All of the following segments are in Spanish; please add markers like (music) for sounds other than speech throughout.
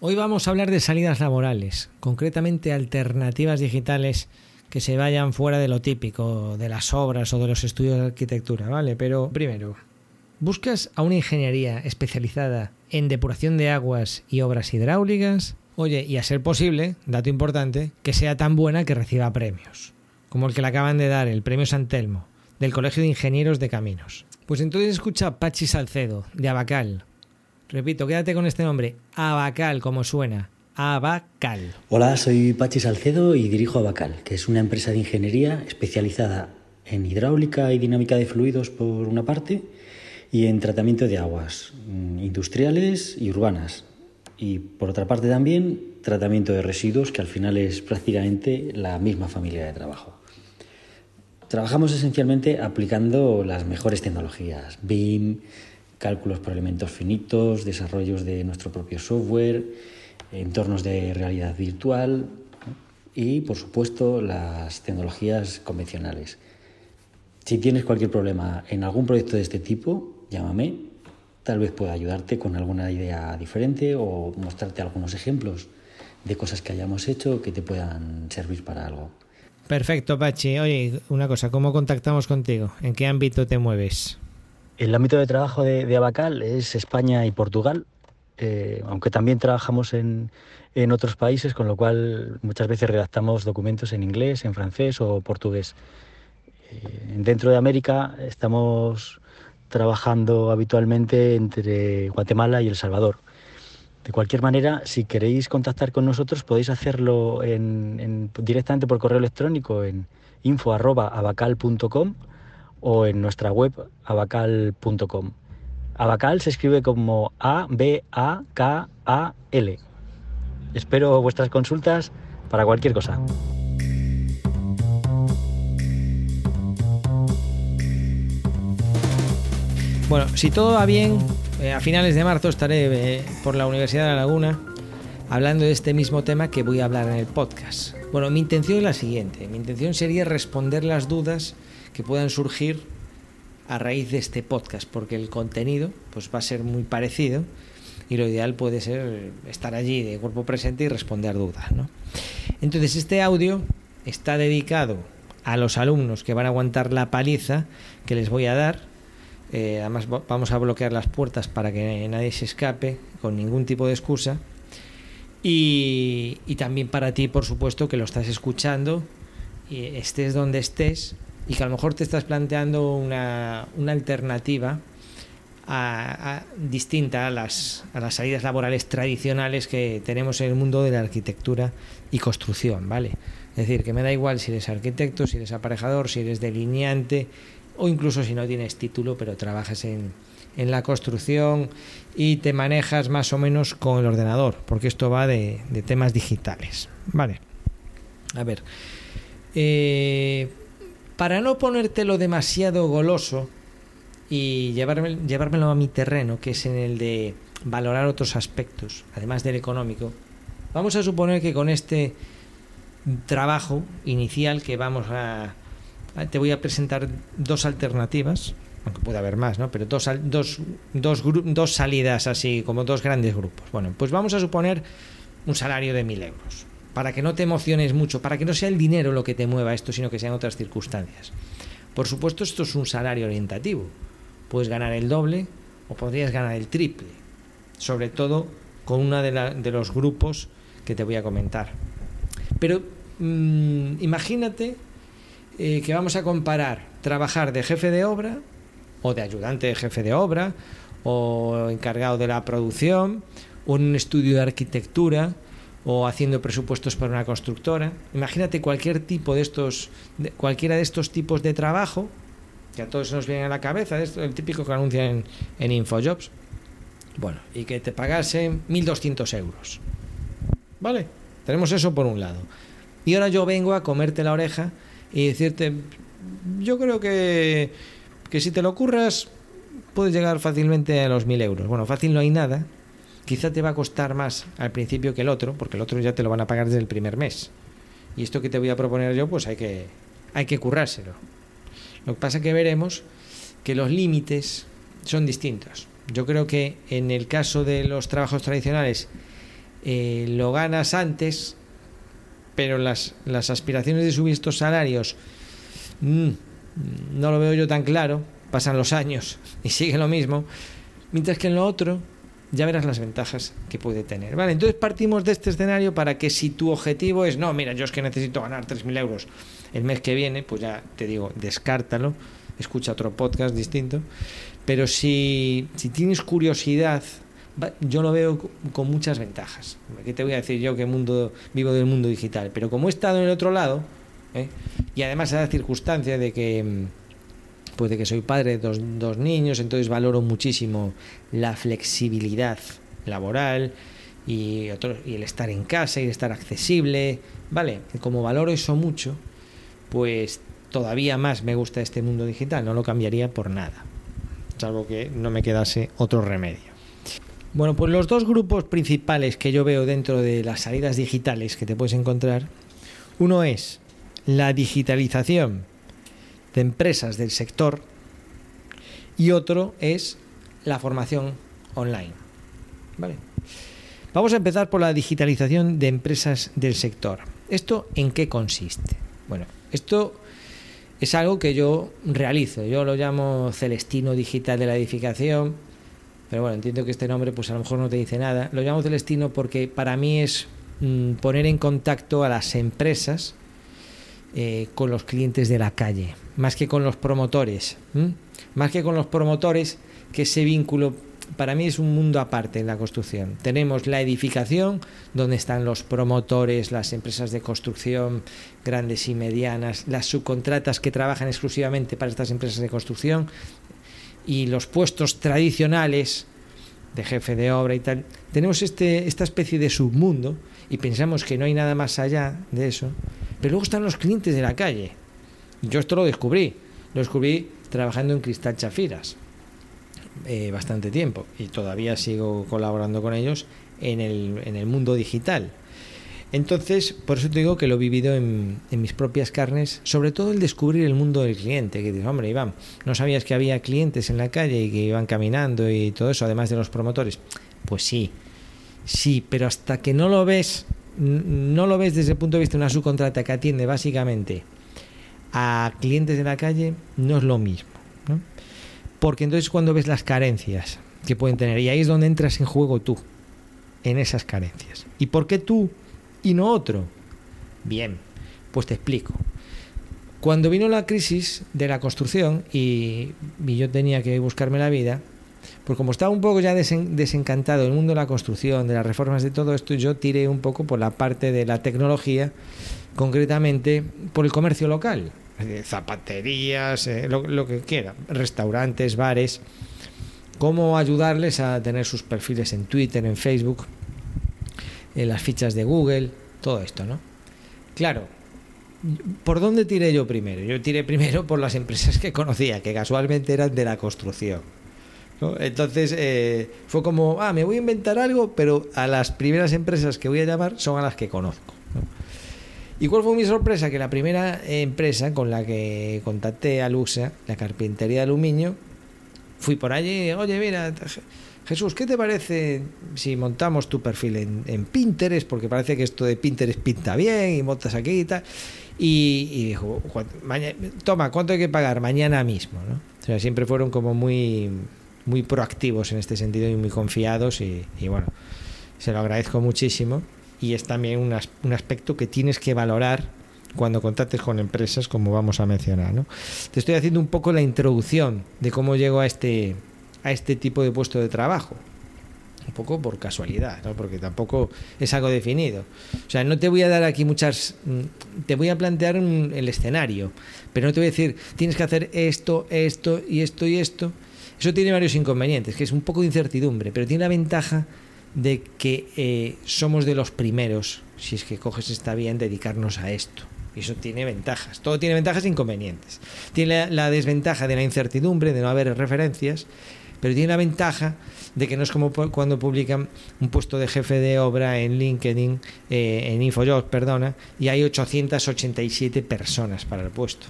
Hoy vamos a hablar de salidas laborales, concretamente alternativas digitales que se vayan fuera de lo típico, de las obras o de los estudios de arquitectura, ¿vale? Pero primero, ¿buscas a una ingeniería especializada en depuración de aguas y obras hidráulicas? Oye, y a ser posible, dato importante, que sea tan buena que reciba premios, como el que le acaban de dar, el premio San Telmo, del Colegio de Ingenieros de Caminos. Pues entonces escucha a Pachi Salcedo, de Abacal, Repito, quédate con este nombre, Abacal, como suena. Abacal. Hola, soy Pachi Salcedo y dirijo Abacal, que es una empresa de ingeniería especializada en hidráulica y dinámica de fluidos por una parte y en tratamiento de aguas mm, industriales y urbanas. Y por otra parte también tratamiento de residuos, que al final es prácticamente la misma familia de trabajo. Trabajamos esencialmente aplicando las mejores tecnologías, BIM, cálculos por elementos finitos, desarrollos de nuestro propio software, entornos de realidad virtual y, por supuesto, las tecnologías convencionales. Si tienes cualquier problema en algún proyecto de este tipo, llámame. Tal vez pueda ayudarte con alguna idea diferente o mostrarte algunos ejemplos de cosas que hayamos hecho que te puedan servir para algo. Perfecto, Pachi. Oye, una cosa, ¿cómo contactamos contigo? ¿En qué ámbito te mueves? El ámbito de trabajo de, Abacal es España y Portugal, eh, aunque también trabajamos en, otros países, con lo cual muchas veces redactamos documentos en inglés, en francés o portugués. Eh, dentro de América estamos trabajando habitualmente entre Guatemala y El Salvador. De cualquier manera, si queréis contactar con nosotros, podéis hacerlo directamente por correo electrónico en info.abacal.com o en nuestra web abacal.com. Abacal se escribe como A-B-A-K-A-L. Espero vuestras consultas para cualquier cosa. Bueno, si todo va bien, eh, a finales de marzo estaré eh, por la Universidad de La Laguna hablando de este mismo tema que voy a hablar en el podcast. Bueno, mi intención es la siguiente. Mi intención sería responder las dudas que puedan surgir a raíz de este podcast, porque el contenido pues va a ser muy parecido y lo ideal puede ser estar allí de cuerpo presente y responder dudas. ¿no? Entonces este audio está dedicado a los alumnos que van a aguantar la paliza que les voy a dar. Eh, además vamos a bloquear las puertas para que nadie se escape con ningún tipo de excusa. Y, y también para ti, por supuesto, que lo estás escuchando, y estés donde estés, y que a lo mejor te estás planteando una, alternativa distinta a las, a las salidas laborales tradicionales que tenemos en el mundo de la arquitectura y construcción, ¿vale? Es decir, que me da igual si eres arquitecto, si eres aparejador, si eres delineante o incluso si no tienes título pero trabajas en, en la construcción y te manejas más o menos con el ordenador, porque esto va de, de temas digitales, ¿vale? A ver, eh, para no ponértelo demasiado goloso y llevármelo a mi terreno, que es en el de valorar otros aspectos, además del económico, vamos a suponer que con este trabajo inicial que vamos a... Te voy a presentar dos alternativas, aunque puede haber más, ¿no? Pero dos, dos, dos, dos salidas así, como dos grandes grupos. Bueno, pues vamos a suponer un salario de mil euros para que no te emociones mucho, para que no sea el dinero lo que te mueva esto, sino que sean otras circunstancias. Por supuesto, esto es un salario orientativo. Puedes ganar el doble o podrías ganar el triple, sobre todo con uno de, los grupos que te voy a comentar. Pero mm, imagínate eh, que vamos a comparar trabajar de jefe de obra o de ayudante de jefe de obra o encargado de la producción o en un estudio de arquitectura o haciendo presupuestos para una constructora. Imagínate cualquier tipo de estos, cualquiera de estos tipos de trabajo, que a todos nos viene a la cabeza, esto, el típico que anuncian en, Infojobs, bueno, y que te pagasen 1.200 euros. ¿Vale? Tenemos eso por un lado. Y ahora yo vengo a comerte la oreja y decirte, yo creo que, que si te lo ocurras, puedes llegar fácilmente a los 1.000 euros. Bueno, fácil no hay nada, quizá te va a costar más al principio que el otro, porque el otro ya te lo van a pagar desde el primer mes. Y esto que te voy a proponer yo, pues hay que, hay que currárselo. Lo que pasa es que veremos que los límites son distintos. Yo creo que en el caso de los trabajos tradicionales eh, lo ganas antes, pero las, las aspiraciones de subir estos salarios mm, no lo veo yo tan claro, pasan los años (laughs) y sigue lo mismo, mientras que en lo otro ya verás las ventajas que puede tener. Vale, entonces partimos de este escenario para que si tu objetivo es, no, mira, yo es que necesito ganar 3.000 euros el mes que viene, pues ya te digo, descártalo, escucha otro podcast distinto. Pero si, si tienes curiosidad, yo lo veo con muchas ventajas. ¿Qué te voy a decir yo que mundo, vivo del mundo digital? Pero como he estado en el otro lado, ¿eh? y además a la circunstancia de que mm, pues de que soy padre de dos, dos niños, entonces valoro muchísimo la flexibilidad laboral y, otro, y el estar en casa y el estar accesible, ¿vale? Como valoro eso mucho, pues todavía más me gusta este mundo digital, no lo cambiaría por nada, salvo que no me quedase otro remedio. Bueno, pues los dos grupos principales que yo veo dentro de las salidas digitales que te puedes encontrar, uno es la digitalización de empresas del sector y otro es la formación online. ¿Vale? Vamos a empezar por la digitalización de empresas del sector. ¿Esto en qué consiste? Bueno, esto es algo que yo realizo. Yo lo llamo Celestino Digital de la Edificación. Pero bueno, entiendo que este nombre pues a lo mejor no te dice nada. Lo llamo Celestino porque para mí es mm, poner en contacto a las empresas eh, con los clientes de la calle, más que con los promotores. Más que con los promotores, que ese vínculo para mí es un mundo aparte en la construcción. Tenemos la edificación, donde están los promotores, las empresas de construcción grandes y medianas, las subcontratas que trabajan exclusivamente para estas empresas de construcción y los puestos tradicionales de jefe de obra y tal. Tenemos este, esta especie de submundo y pensamos que no hay nada más allá de eso. Pero luego están los clientes de la calle. Yo esto lo descubrí. Lo descubrí trabajando en Cristal Chafiras eh, bastante tiempo y todavía sigo colaborando con ellos en el, en el mundo digital. Entonces, por eso te digo que lo he vivido en, mis propias carnes, sobre todo el descubrir el mundo del cliente, que dices, hombre, Iván, ¿no sabías que había clientes en la calle y que iban caminando y todo eso, además de los promotores? Pues sí, sí, pero hasta que no lo ves, no lo ves desde el punto de vista de una subcontrata que atiende básicamente a clientes de la calle, no es lo mismo. ¿no? Porque entonces cuando ves las carencias que pueden tener, y ahí es donde entras en juego tú, en esas carencias. ¿Y por qué tú y no otro? Bien, pues te explico. Cuando vino la crisis de la construcción y, yo tenía que buscarme la vida, pues como estaba un poco ya desen, desencantado del mundo de la construcción, de las reformas, de todo esto, yo tiré un poco por la parte de la tecnología, concretamente por el comercio local zapaterías, eh, lo, lo, que quiera, restaurantes, bares, cómo ayudarles a tener sus perfiles en Twitter, en Facebook, en las fichas de Google, todo esto, ¿no? Claro, ¿por dónde tiré yo primero? Yo tiré primero por las empresas que conocía, que casualmente eran de la construcción. Entonces eh, fue como, ah, me voy a inventar algo, pero a las primeras empresas que voy a llamar son a las que conozco. ¿no? ¿Y cuál fue mi sorpresa? Que la primera empresa con la que contacté a Luxa, la carpintería de aluminio, fui por allí, oye, mira, Jesús, ¿qué te parece si montamos tu perfil en, Pinterest? Porque parece que esto de Pinterest pinta bien y montas aquí y tal. Y, y dijo, toma, ¿cuánto hay que pagar? Mañana mismo, ¿no? O sea, siempre fueron como muy, muy proactivos en este sentido y muy confiados y, bueno, se lo agradezco muchísimo y es también un, as un aspecto que tienes que valorar cuando contactes con empresas como vamos a mencionar. Te estoy haciendo un poco la introducción de cómo llego a este, a este tipo de puesto de trabajo. Un poco por casualidad, ¿no? porque tampoco es algo definido. O sea, no te voy a dar aquí muchas... Mm, te voy a plantear el escenario, pero no te voy a decir, tienes que hacer esto, esto y esto y esto. Eso tiene varios inconvenientes, que es un poco de incertidumbre, pero tiene la ventaja de que eh, somos de los primeros, si es que coges está bien, dedicarnos a esto. Y eso tiene ventajas. Todo tiene ventajas e inconvenientes. Tiene la, la, desventaja de la incertidumbre, de no haber referencias, pero tiene la ventaja de que no es como cuando publican un puesto de jefe de obra en LinkedIn, eh, en InfoJobs, perdona, y hay 887 personas para el puesto.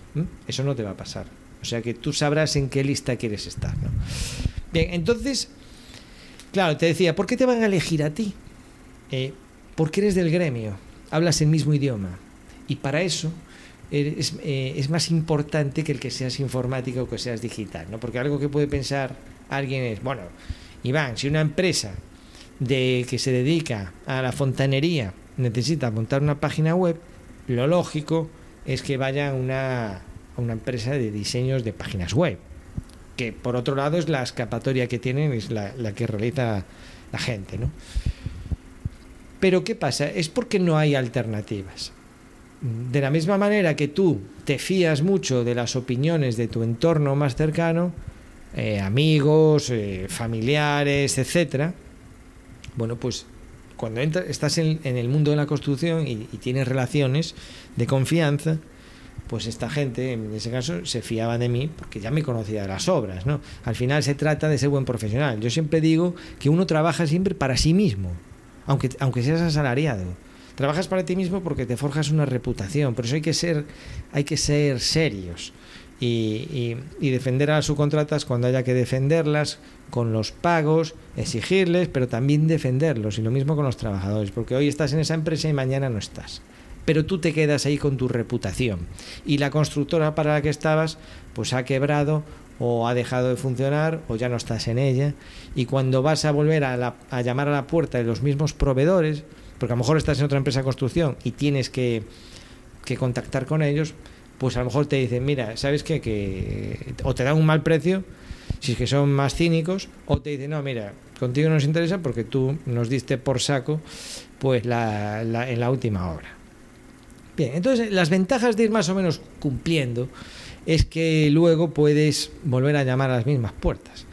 Eso no te va a pasar. O sea que tú sabrás en qué lista quieres estar. ¿no? Bien, entonces Claro, te decía, ¿por qué te van a elegir a ti? Eh, porque eres del gremio, hablas el mismo idioma. Y para eso es, eh, es, más importante que el que seas informático o que seas digital, ¿no? Porque algo que puede pensar alguien es, bueno, Iván, si una empresa de que se dedica a la fontanería necesita montar una página web, lo lógico es que vaya a una, una empresa de diseños de páginas web, que por otro lado es la escapatoria que tienen, es la, la que realiza la gente, ¿no? Pero ¿qué pasa? Es porque no hay alternativas de la misma manera que tú te fías mucho de las opiniones de tu entorno más cercano, eh, amigos, eh, familiares, etcétera, bueno, pues cuando estás en, el mundo de la construcción y, tienes relaciones de confianza, pues esta gente, en ese caso, se fiaba de mí porque ya me conocía de las obras, ¿no? Al final se trata de ser buen profesional. Yo siempre digo que uno trabaja siempre para sí mismo, aunque, aunque seas asalariado Trabajas para ti mismo porque te forjas una reputación, por eso hay que ser, hay que ser serios y, defender a las subcontratas cuando haya que defenderlas, con los pagos, exigirles, pero también defenderlos. Y lo mismo con los trabajadores, porque hoy estás en esa empresa y mañana no estás. Pero tú te quedas ahí con tu reputación. Y la constructora para la que estabas, pues ha quebrado o ha dejado de funcionar o ya no estás en ella. Y cuando vas a volver a, a llamar a la puerta de los mismos proveedores, porque a lo mejor estás en otra empresa de construcción y tienes que, contactar con ellos, pues a lo mejor te dicen, mira, ¿sabes qué? Que o te dan un mal precio, si es que son más cínicos, o te dicen, no, mira, contigo no nos interesa porque tú nos diste por saco pues la, en la última hora. Bien, entonces las ventajas de ir más o menos cumpliendo es que luego puedes volver a llamar a las mismas puertas.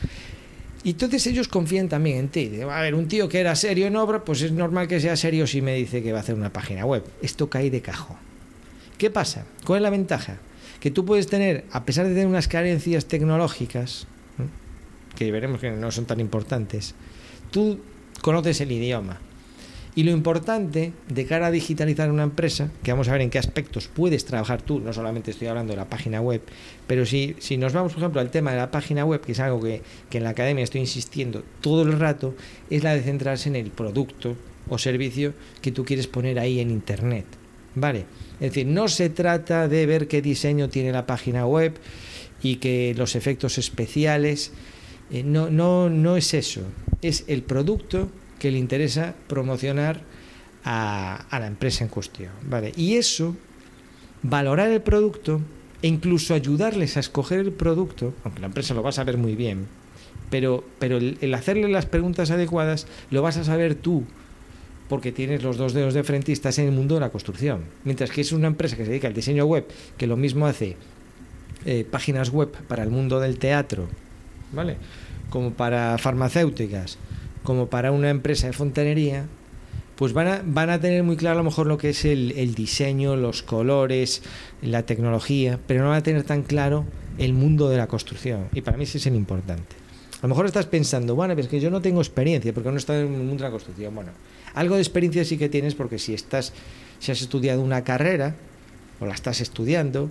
Y entonces ellos confían también en ti. A ver, un tío que era serio en obra, pues es normal que sea serio si me dice que va a hacer una página web. Esto cae de cajón. ¿Qué pasa? ¿Cuál es la ventaja? Que tú puedes tener, a pesar de tener unas carencias tecnológicas, que veremos que no son tan importantes, tú conoces el idioma, y lo importante de cara a digitalizar una empresa, que vamos a ver en qué aspectos puedes trabajar tú, no solamente estoy hablando de la página web, pero si, si nos vamos, por ejemplo, al tema de la página web, que es algo que, que en la academia estoy insistiendo todo el rato, es la de centrarse en el producto o servicio que tú quieres poner ahí en Internet. ¿Vale? Es decir, no se trata de ver qué diseño tiene la página web y que los efectos especiales. Eh, no, no, no es eso. Es el producto que le interesa promocionar a, la empresa en cuestión. ¿vale? Y eso, valorar el producto e incluso ayudarles a escoger el producto, aunque la empresa lo va a saber muy bien, pero, pero el, hacerle las preguntas adecuadas lo vas a saber tú, porque tienes los dos dedos de frente y estás en el mundo de la construcción. Mientras que es una empresa que se dedica al diseño web, que lo mismo hace eh, páginas web para el mundo del teatro, ¿vale? Como para farmacéuticas, como para una empresa de fontanería, pues van a, van a tener muy claro a lo mejor lo que es el, diseño, los colores, la tecnología, pero no van a tener tan claro el mundo de la construcción. Y para mí ese es el importante. A lo mejor estás pensando, bueno, es que yo no tengo experiencia porque no he en el mundo de la construcción. Bueno, algo de experiencia sí que tienes porque si estás, si has estudiado una carrera o la estás estudiando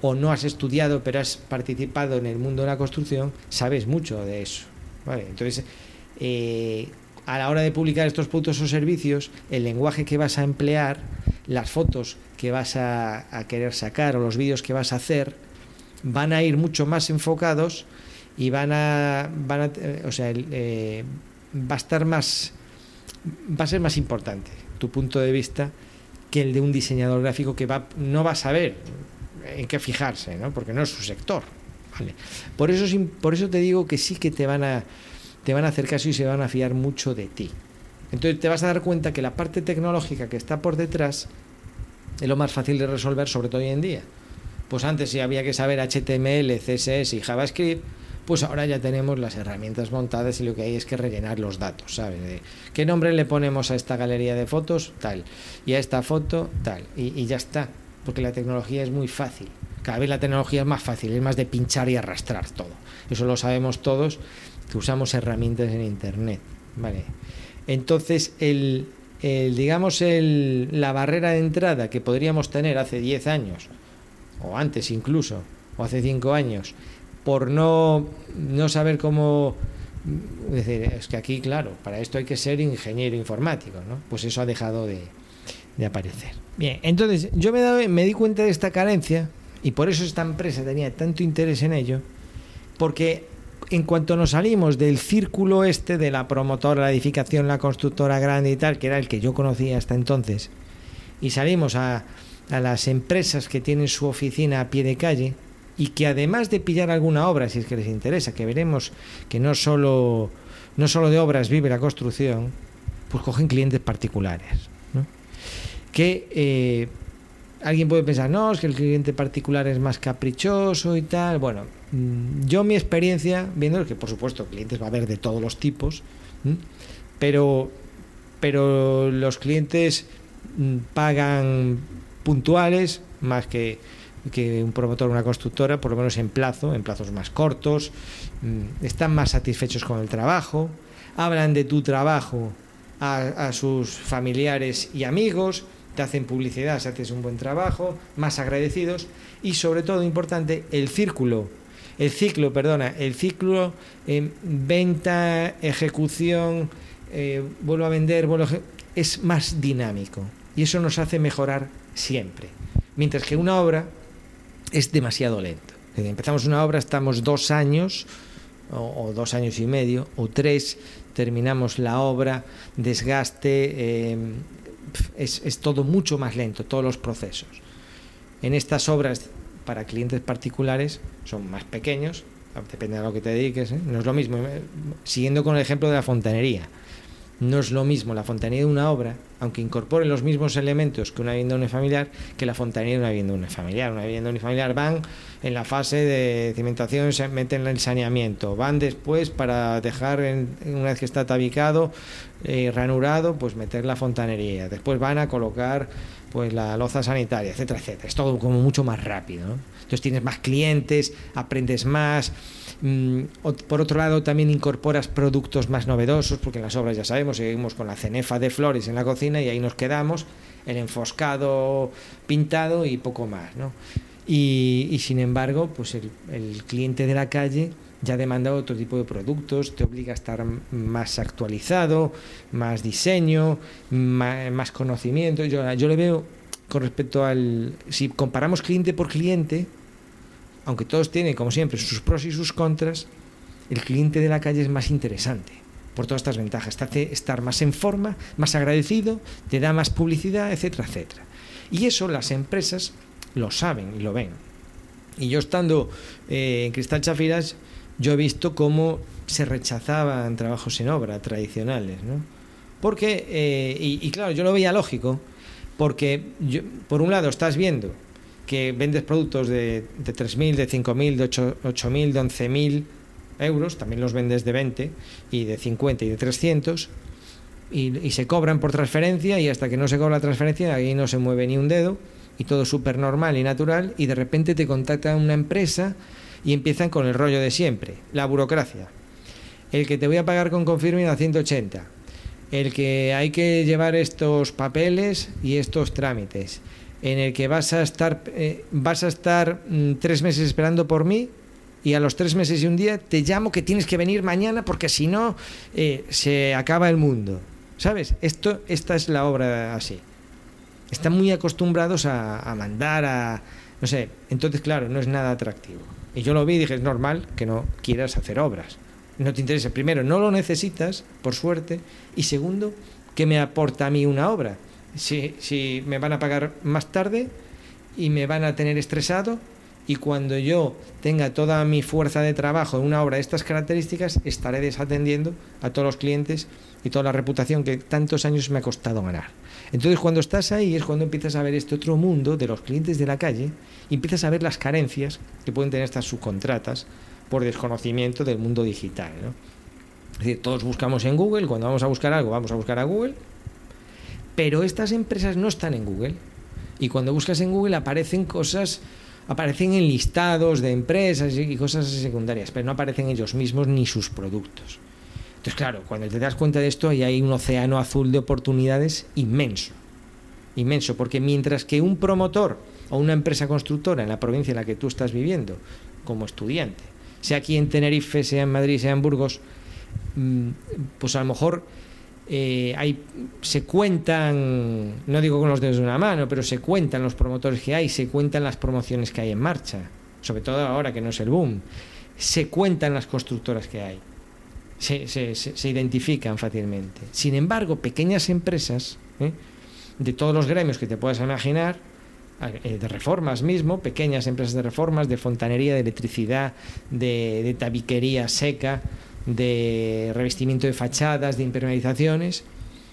o no has estudiado pero has participado en el mundo de la construcción, sabes mucho de eso. Entonces, eh, a la hora de publicar estos productos o servicios, el lenguaje que vas a emplear, las fotos que vas a, querer sacar o los vídeos que vas a hacer, van a ir mucho más enfocados y van a, van a o sea, eh, va a estar más, va a ser más importante tu punto de vista que el de un diseñador gráfico que va, no va a saber en qué fijarse, ¿no? porque no es su sector. Por, eso, por eso te digo que sí que te van a te van a hacer caso y se van a fiar mucho de ti. Entonces te vas a dar cuenta que la parte tecnológica que está por detrás es lo más fácil de resolver, sobre todo hoy en día. Pues antes si había que saber HTML, CSS y JavaScript, pues ahora ya tenemos las herramientas montadas y lo que hay es que rellenar los datos, ¿sabes? ¿Qué nombre le ponemos a esta galería de fotos? Tal. Y a esta foto, tal. Y, ya está. Porque la tecnología es muy fácil. Cada vez la tecnología es más fácil, es más de pinchar y arrastrar todo. Eso lo sabemos todos que usamos herramientas en Internet. Vale. Entonces, el, digamos, el, la barrera de entrada que podríamos tener hace 10 años, o antes incluso, o hace 5 años, por no, no saber cómo, Es decir, es que aquí, claro, para esto hay que ser ingeniero informático, ¿no? Pues eso ha dejado de, de aparecer. Bien, entonces yo me, me di cuenta de esta carencia y por eso esta empresa tenía tanto interés en ello, porque en cuanto nos salimos del círculo este de la promotora, la edificación, la constructora grande y tal, que era el que yo conocía hasta entonces, y salimos a, a las empresas que tienen su oficina a pie de calle y que además de pillar alguna obra, si es que les interesa, que veremos que no solo, no solo de obras vive la construcción, pues cogen clientes particulares. Que eh, alguien puede pensar, no, es que el cliente particular es más caprichoso y tal. Bueno, mm, yo mi experiencia, viendo que por supuesto clientes va a haber de todos los tipos, pero, pero los clientes mm, pagan puntuales más que, que un promotor o una constructora, por lo menos en plazo, en plazos más cortos, mm, están más satisfechos con el trabajo, hablan de tu trabajo a, sus familiares y amigos, te hacen publicidad si haces un buen trabajo, más agradecidos y sobre todo importante el círculo, el ciclo, perdona, el ciclo en venta, ejecución, eh, vuelvo a vender, vuelvo a, es más dinámico y eso nos hace mejorar siempre. Mientras que una obra es demasiado lento. Empezamos una obra, estamos dos años o, dos años y medio o tres, terminamos la obra, desgaste, eh, es, es, todo mucho más lento, todos los procesos. En estas obras para clientes particulares son más pequeños, depende de lo que te dediques, ¿eh? no es lo mismo. Siguiendo con el ejemplo de la fontanería, no es lo mismo la fontanería de una obra, aunque incorpore los mismos elementos que una vivienda unifamiliar, que la fontanería de una vivienda unifamiliar. Una vivienda unifamiliar van en la fase de cimentación, se meten en el saneamiento, van después para dejar, en, una vez que está tabicado, eh, ranurado, pues meter la fontanería. Después van a colocar pues la loza sanitaria, etcétera, etcétera. Es todo como mucho más rápido. Entonces tienes más clientes, aprendes más. Mm, por otro lado, también incorporas productos más novedosos, porque en las obras ya sabemos, seguimos con la cenefa de flores en la cocina y ahí nos quedamos, el enfoscado pintado y poco más. Y, sin embargo, pues el, cliente de la calle ya demanda otro tipo de productos, te obliga a estar más actualizado, más diseño, más, conocimiento. Yo le veo con respecto al... Si comparamos cliente por cliente, aunque todos tienen, como siempre, sus pros y sus contras, el cliente de la calle es más interesante por todas estas ventajas. Te hace estar más en forma, más agradecido, te da más publicidad, etcétera, etcétera. Y eso las empresas lo saben y lo ven. Y yo estando eh, en Cristal Chafiras, yo he visto cómo se rechazaban trabajos en obra tradicionales, ¿no? Porque, eh, y, claro, yo lo veía lógico, porque por un lado estás viendo que vendes productos de, de 3.000, de 5.000, de 8.000, de 11.000 euros, también los vendes de 20 y de 50 y de 300, y, se cobran por transferencia y hasta que no se cobra la transferencia ahí no se mueve ni un dedo y todo súper normal y natural y de repente te contacta una empresa y empiezan con el rollo de siempre, la burocracia. El que te voy a pagar con confirming a 180. El que hay que llevar estos papeles y estos trámites. En el que vas a estar, eh, vas a estar mm, tres meses esperando por mí y a los tres meses y un día te llamo que tienes que venir mañana porque si no eh, se acaba el mundo. ¿Sabes? Esto, esta es la obra así. Están muy acostumbrados a, a mandar a... No sé, entonces claro, no es nada atractivo. Y yo lo vi y dije, es normal que no quieras hacer obras. No te interesa. Primero, no lo necesitas, por suerte. Y segundo, ¿qué me aporta a mí una obra? Si, me van a pagar más tarde y me van a tener estresado y cuando yo tenga toda mi fuerza de trabajo en una obra de estas características, estaré desatendiendo a todos los clientes y toda la reputación que tantos años me ha costado ganar. Entonces cuando estás ahí es cuando empiezas a ver este otro mundo de los clientes de la calle y empiezas a ver las carencias que pueden tener estas subcontratas por desconocimiento del mundo digital. Es decir, todos buscamos en Google, cuando vamos a buscar algo vamos a buscar a Google, pero estas empresas no están en Google y cuando buscas en Google aparecen cosas aparecen en listados de empresas y cosas secundarias, pero no aparecen ellos mismos ni sus productos. Entonces, claro, cuando te das cuenta de esto, ahí hay un océano azul de oportunidades inmenso. Inmenso, porque mientras que un promotor o una empresa constructora en la provincia en la que tú estás viviendo, como estudiante, sea aquí en Tenerife, sea en Madrid, sea en Burgos, mm, pues a lo mejor eh, hay, se cuentan, no digo con los dedos de una mano, pero se cuentan los promotores que hay, se cuentan las promociones que hay en marcha, sobre todo ahora que no es el boom, se cuentan las constructoras que hay, se, se, identifican fácilmente. Sin embargo, pequeñas empresas, ¿eh? de todos los gremios que te puedas imaginar, eh, de reformas mismo, pequeñas empresas de reformas, de fontanería, de electricidad, de, tabiquería seca, de revestimiento de fachadas, de impermeabilizaciones,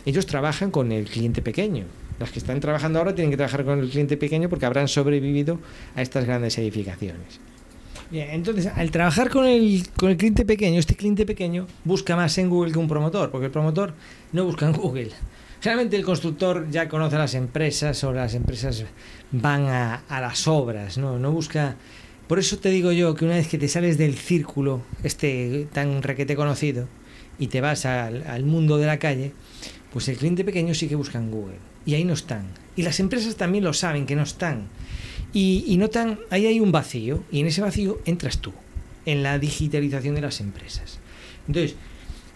ellos trabajan con el cliente pequeño. Las que están trabajando ahora tienen que trabajar con el cliente pequeño porque habrán sobrevivido a estas grandes edificaciones. Bien, entonces, al trabajar con el, con el cliente pequeño, este cliente pequeño busca más en Google que un promotor, porque el promotor no busca en Google. Generalmente el constructor ya conoce a las empresas o las empresas van a, las obras, ¿no? No busca... Por eso te digo yo que una vez que te sales del círculo, este tan requete conocido, y te vas al, mundo de la calle, pues el cliente pequeño sí que busca en Google. Y ahí no están. Y las empresas también lo saben, que no están. Y, notan, ahí hay un vacío, y en ese vacío entras tú, en la digitalización de las empresas. Entonces,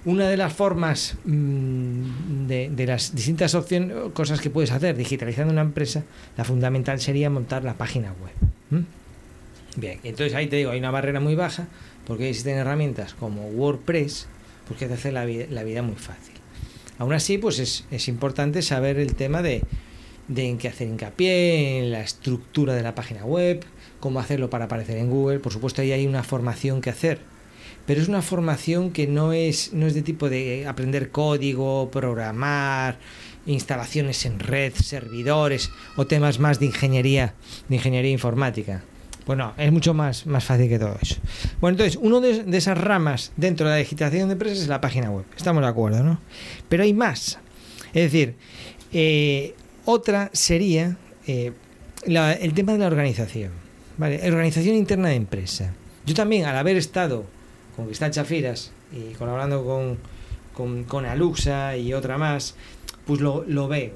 una de las formas mm, de, las distintas opciones, cosas que puedes hacer digitalizando una empresa, la fundamental sería montar la página web. Bien, entonces ahí te digo, hay una barrera muy baja porque existen herramientas como WordPress, porque te hace la vida, muy fácil. Aún así, pues es, importante saber el tema de, de en qué hacer hincapié, en la estructura de la página web, cómo hacerlo para aparecer en Google. Por supuesto, ahí hay una formación que hacer pero es una formación que no es, no es de tipo de aprender código, programar, instalaciones en red, servidores o temas más de ingeniería, de ingeniería informática. Bueno, es mucho más, más fácil que todo eso. Bueno, entonces, una de, esas ramas dentro de la digitalización de empresas es la página web. Estamos de acuerdo, ¿no? Pero hay más. Es decir, eh, otra sería eh, el tema de la organización. ¿vale? Organización interna de empresa. Yo también, al haber estado con Cristal Chafiras y colaborando con, con, con Aluxa y otra más, pues lo, lo veo.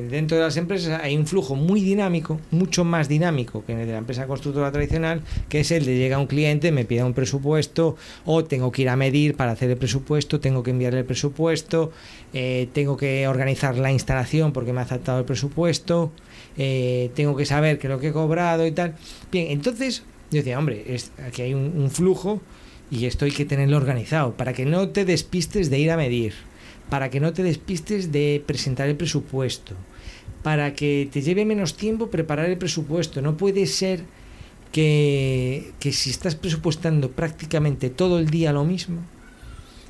Dentro de las empresas hay un flujo muy dinámico, mucho más dinámico que en el de la empresa constructora tradicional, que es el de llega un cliente, me pide un presupuesto, o tengo que ir a medir para hacer el presupuesto, tengo que enviarle el presupuesto, eh, tengo que organizar la instalación porque me ha aceptado el presupuesto, eh, tengo que saber qué es lo que he cobrado y tal. Bien, entonces yo decía, hombre, es, aquí hay un, un flujo y esto hay que tenerlo organizado para que no te despistes de ir a medir, para que no te despistes de presentar el presupuesto, para que te lleve menos tiempo preparar el presupuesto. No puede ser que, que si estás presupuestando prácticamente todo el día lo mismo,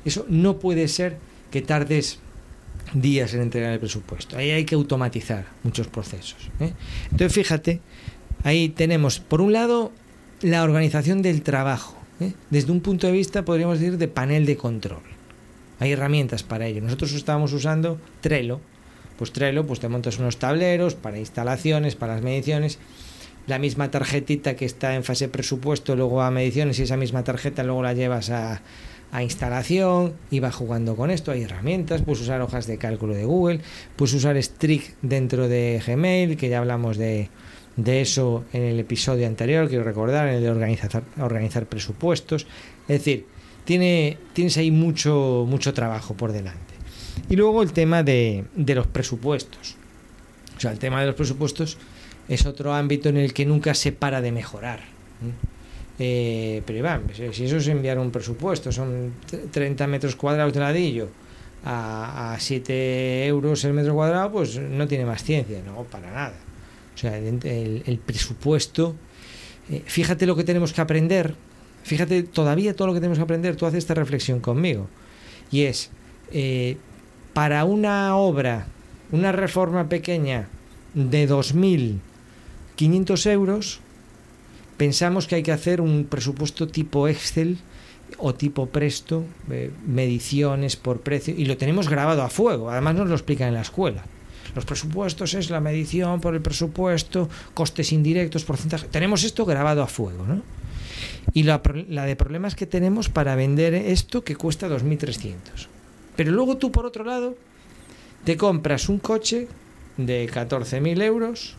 eso no puede ser que tardes días en entregar el presupuesto. Ahí hay que automatizar muchos procesos. ¿eh? Entonces, fíjate, ahí tenemos, por un lado, la organización del trabajo. ¿eh? desde un punto de vista, podríamos decir, de panel de control. Hay herramientas para ello. Nosotros estábamos usando Trello. Pues Trello, pues te montas unos tableros para instalaciones, para las mediciones. La misma tarjetita que está en fase presupuesto, luego a mediciones y esa misma tarjeta luego la llevas a, instalación y va jugando con esto. Hay herramientas, puedes usar hojas de cálculo de Google, puedes usar Strict dentro de Gmail, que ya hablamos de, de eso en el episodio anterior, quiero recordar, en el de organizar, organizar presupuestos. Es decir, tiene, tienes ahí mucho, mucho trabajo por delante. Y luego el tema de, de los presupuestos. O sea, el tema de los presupuestos es otro ámbito en el que nunca se para de mejorar. Eh, pero Iván, si eso es enviar un presupuesto, son 30 metros cuadrados de ladillo a, a 7 euros el metro cuadrado, pues no tiene más ciencia, no, para nada. O sea, el, presupuesto. Eh, fíjate lo que tenemos que aprender. Fíjate todavía todo lo que tenemos que aprender. Tú haces esta reflexión conmigo. Y es, eh, para una obra, una reforma pequeña de 2.500 euros, pensamos que hay que hacer un presupuesto tipo Excel o tipo Presto, eh, mediciones por precio, y lo tenemos grabado a fuego. Además nos lo explican en la escuela. Los presupuestos es la medición por el presupuesto, costes indirectos, porcentaje. Tenemos esto grabado a fuego, ¿no? Y la, de problemas que tenemos para vender esto que cuesta 2.300. Pero luego tú, por otro lado, te compras un coche de 14.000 euros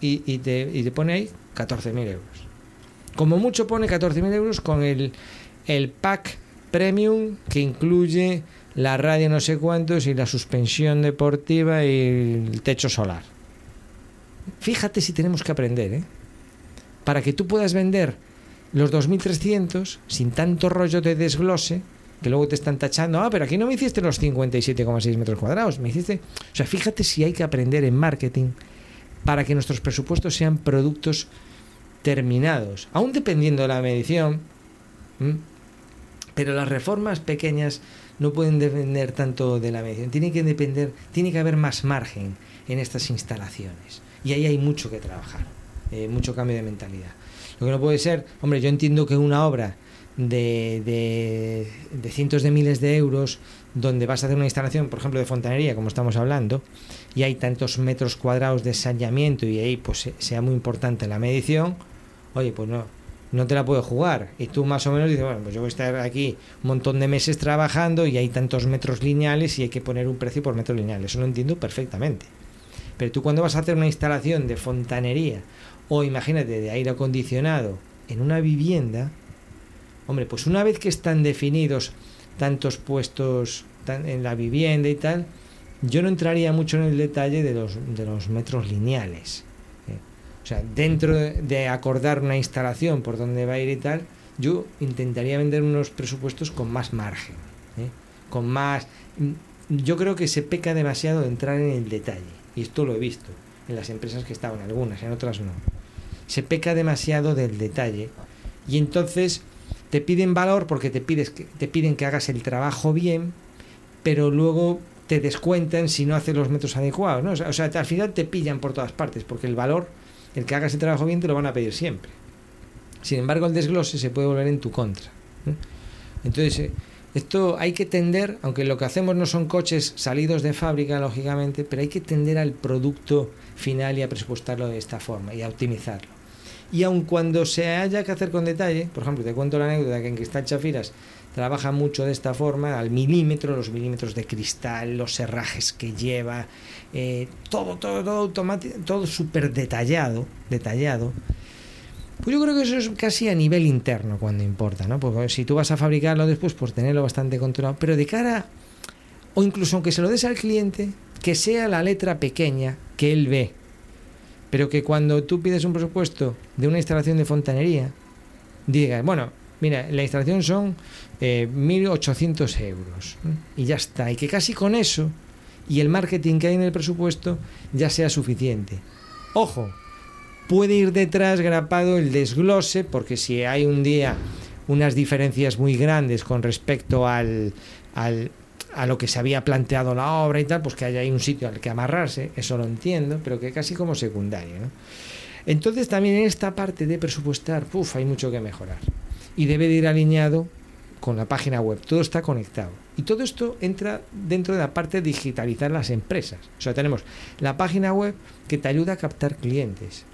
y, te, y te pone ahí 14.000 euros. Como mucho pone 14.000 euros con el, el pack premium que incluye la radio no sé cuántos y la suspensión deportiva y el techo solar. Fíjate si tenemos que aprender, ¿eh? Para que tú puedas vender los 2.300 sin tanto rollo de desglose, que luego te están tachando, ah, pero aquí no me hiciste los 57,6 metros cuadrados, me hiciste... O sea, fíjate si hay que aprender en marketing para que nuestros presupuestos sean productos terminados, aún dependiendo de la medición, pero las reformas pequeñas no pueden depender tanto de la medición, tiene que depender, tiene que haber más margen en estas instalaciones. Y ahí hay mucho que trabajar, eh, mucho cambio de mentalidad. Lo que no puede ser, hombre, yo entiendo que una obra de, de, cientos de miles de euros donde vas a hacer una instalación, por ejemplo, de fontanería, como estamos hablando, y hay tantos metros cuadrados de saneamiento y ahí pues sea muy importante la medición, oye, pues no, no te la puedo jugar. Y tú más o menos dices, bueno, pues yo voy a estar aquí un montón de meses trabajando y hay tantos metros lineales y hay que poner un precio por metro lineal. Eso lo entiendo perfectamente. Pero tú cuando vas a hacer una instalación de fontanería o imagínate de aire acondicionado en una vivienda, Hombre, pues una vez que están definidos tantos puestos en la vivienda y tal, yo no entraría mucho en el detalle de los, de los metros lineales. ¿eh? O sea, dentro de acordar una instalación por donde va a ir y tal, yo intentaría vender unos presupuestos con más margen, ¿eh? con más... Yo creo que se peca demasiado de entrar en el detalle, y esto lo he visto en las empresas que estaban, algunas, en otras no. Se peca demasiado del detalle, y entonces te piden valor porque te, pides que, te piden que hagas el trabajo bien, pero luego te descuentan si no haces los metros adecuados. O sea, al final te pillan por todas partes, porque el valor, el que hagas el trabajo bien, te lo van a pedir siempre. Sin embargo, el desglose se puede volver en tu contra. Entonces, eh, esto hay que tender, aunque lo que hacemos no son coches salidos de fábrica, lógicamente, pero hay que tender al producto final y a presupuestarlo de esta forma y a optimizarlo y aun cuando se haya que hacer con detalle, por ejemplo, te cuento la anécdota que en Cristal Chafiras trabaja mucho de esta forma, al milímetro, los milímetros de cristal, los herrajes que lleva, eh, todo, todo, todo automático, todo súper detallado, detallado. Pues yo creo que eso es casi a nivel interno cuando importa, ¿no? Porque si tú vas a fabricarlo después, pues tenerlo bastante controlado. Pero de cara, o incluso aunque se lo des al cliente, que sea la letra pequeña que él ve pero que cuando tú pides un presupuesto de una instalación de fontanería, digas, bueno, mira, la instalación son 1.800 eh, euros y ya está, y que casi con eso y el marketing que hay en el presupuesto ya sea suficiente. Ojo, puede ir detrás grapado el desglose, porque si hay un día unas diferencias muy grandes con respecto al, al a lo que se había planteado la obra y tal, pues que haya ahí un sitio al que amarrarse, eso lo entiendo, pero que casi como secundario. Entonces también en esta parte de presupuestar, puf, hay mucho que mejorar. Y debe de ir alineado con la página web, todo está conectado. Y todo esto entra dentro de la parte de digitalizar las empresas. O sea, tenemos la página web que te ayuda a captar clientes,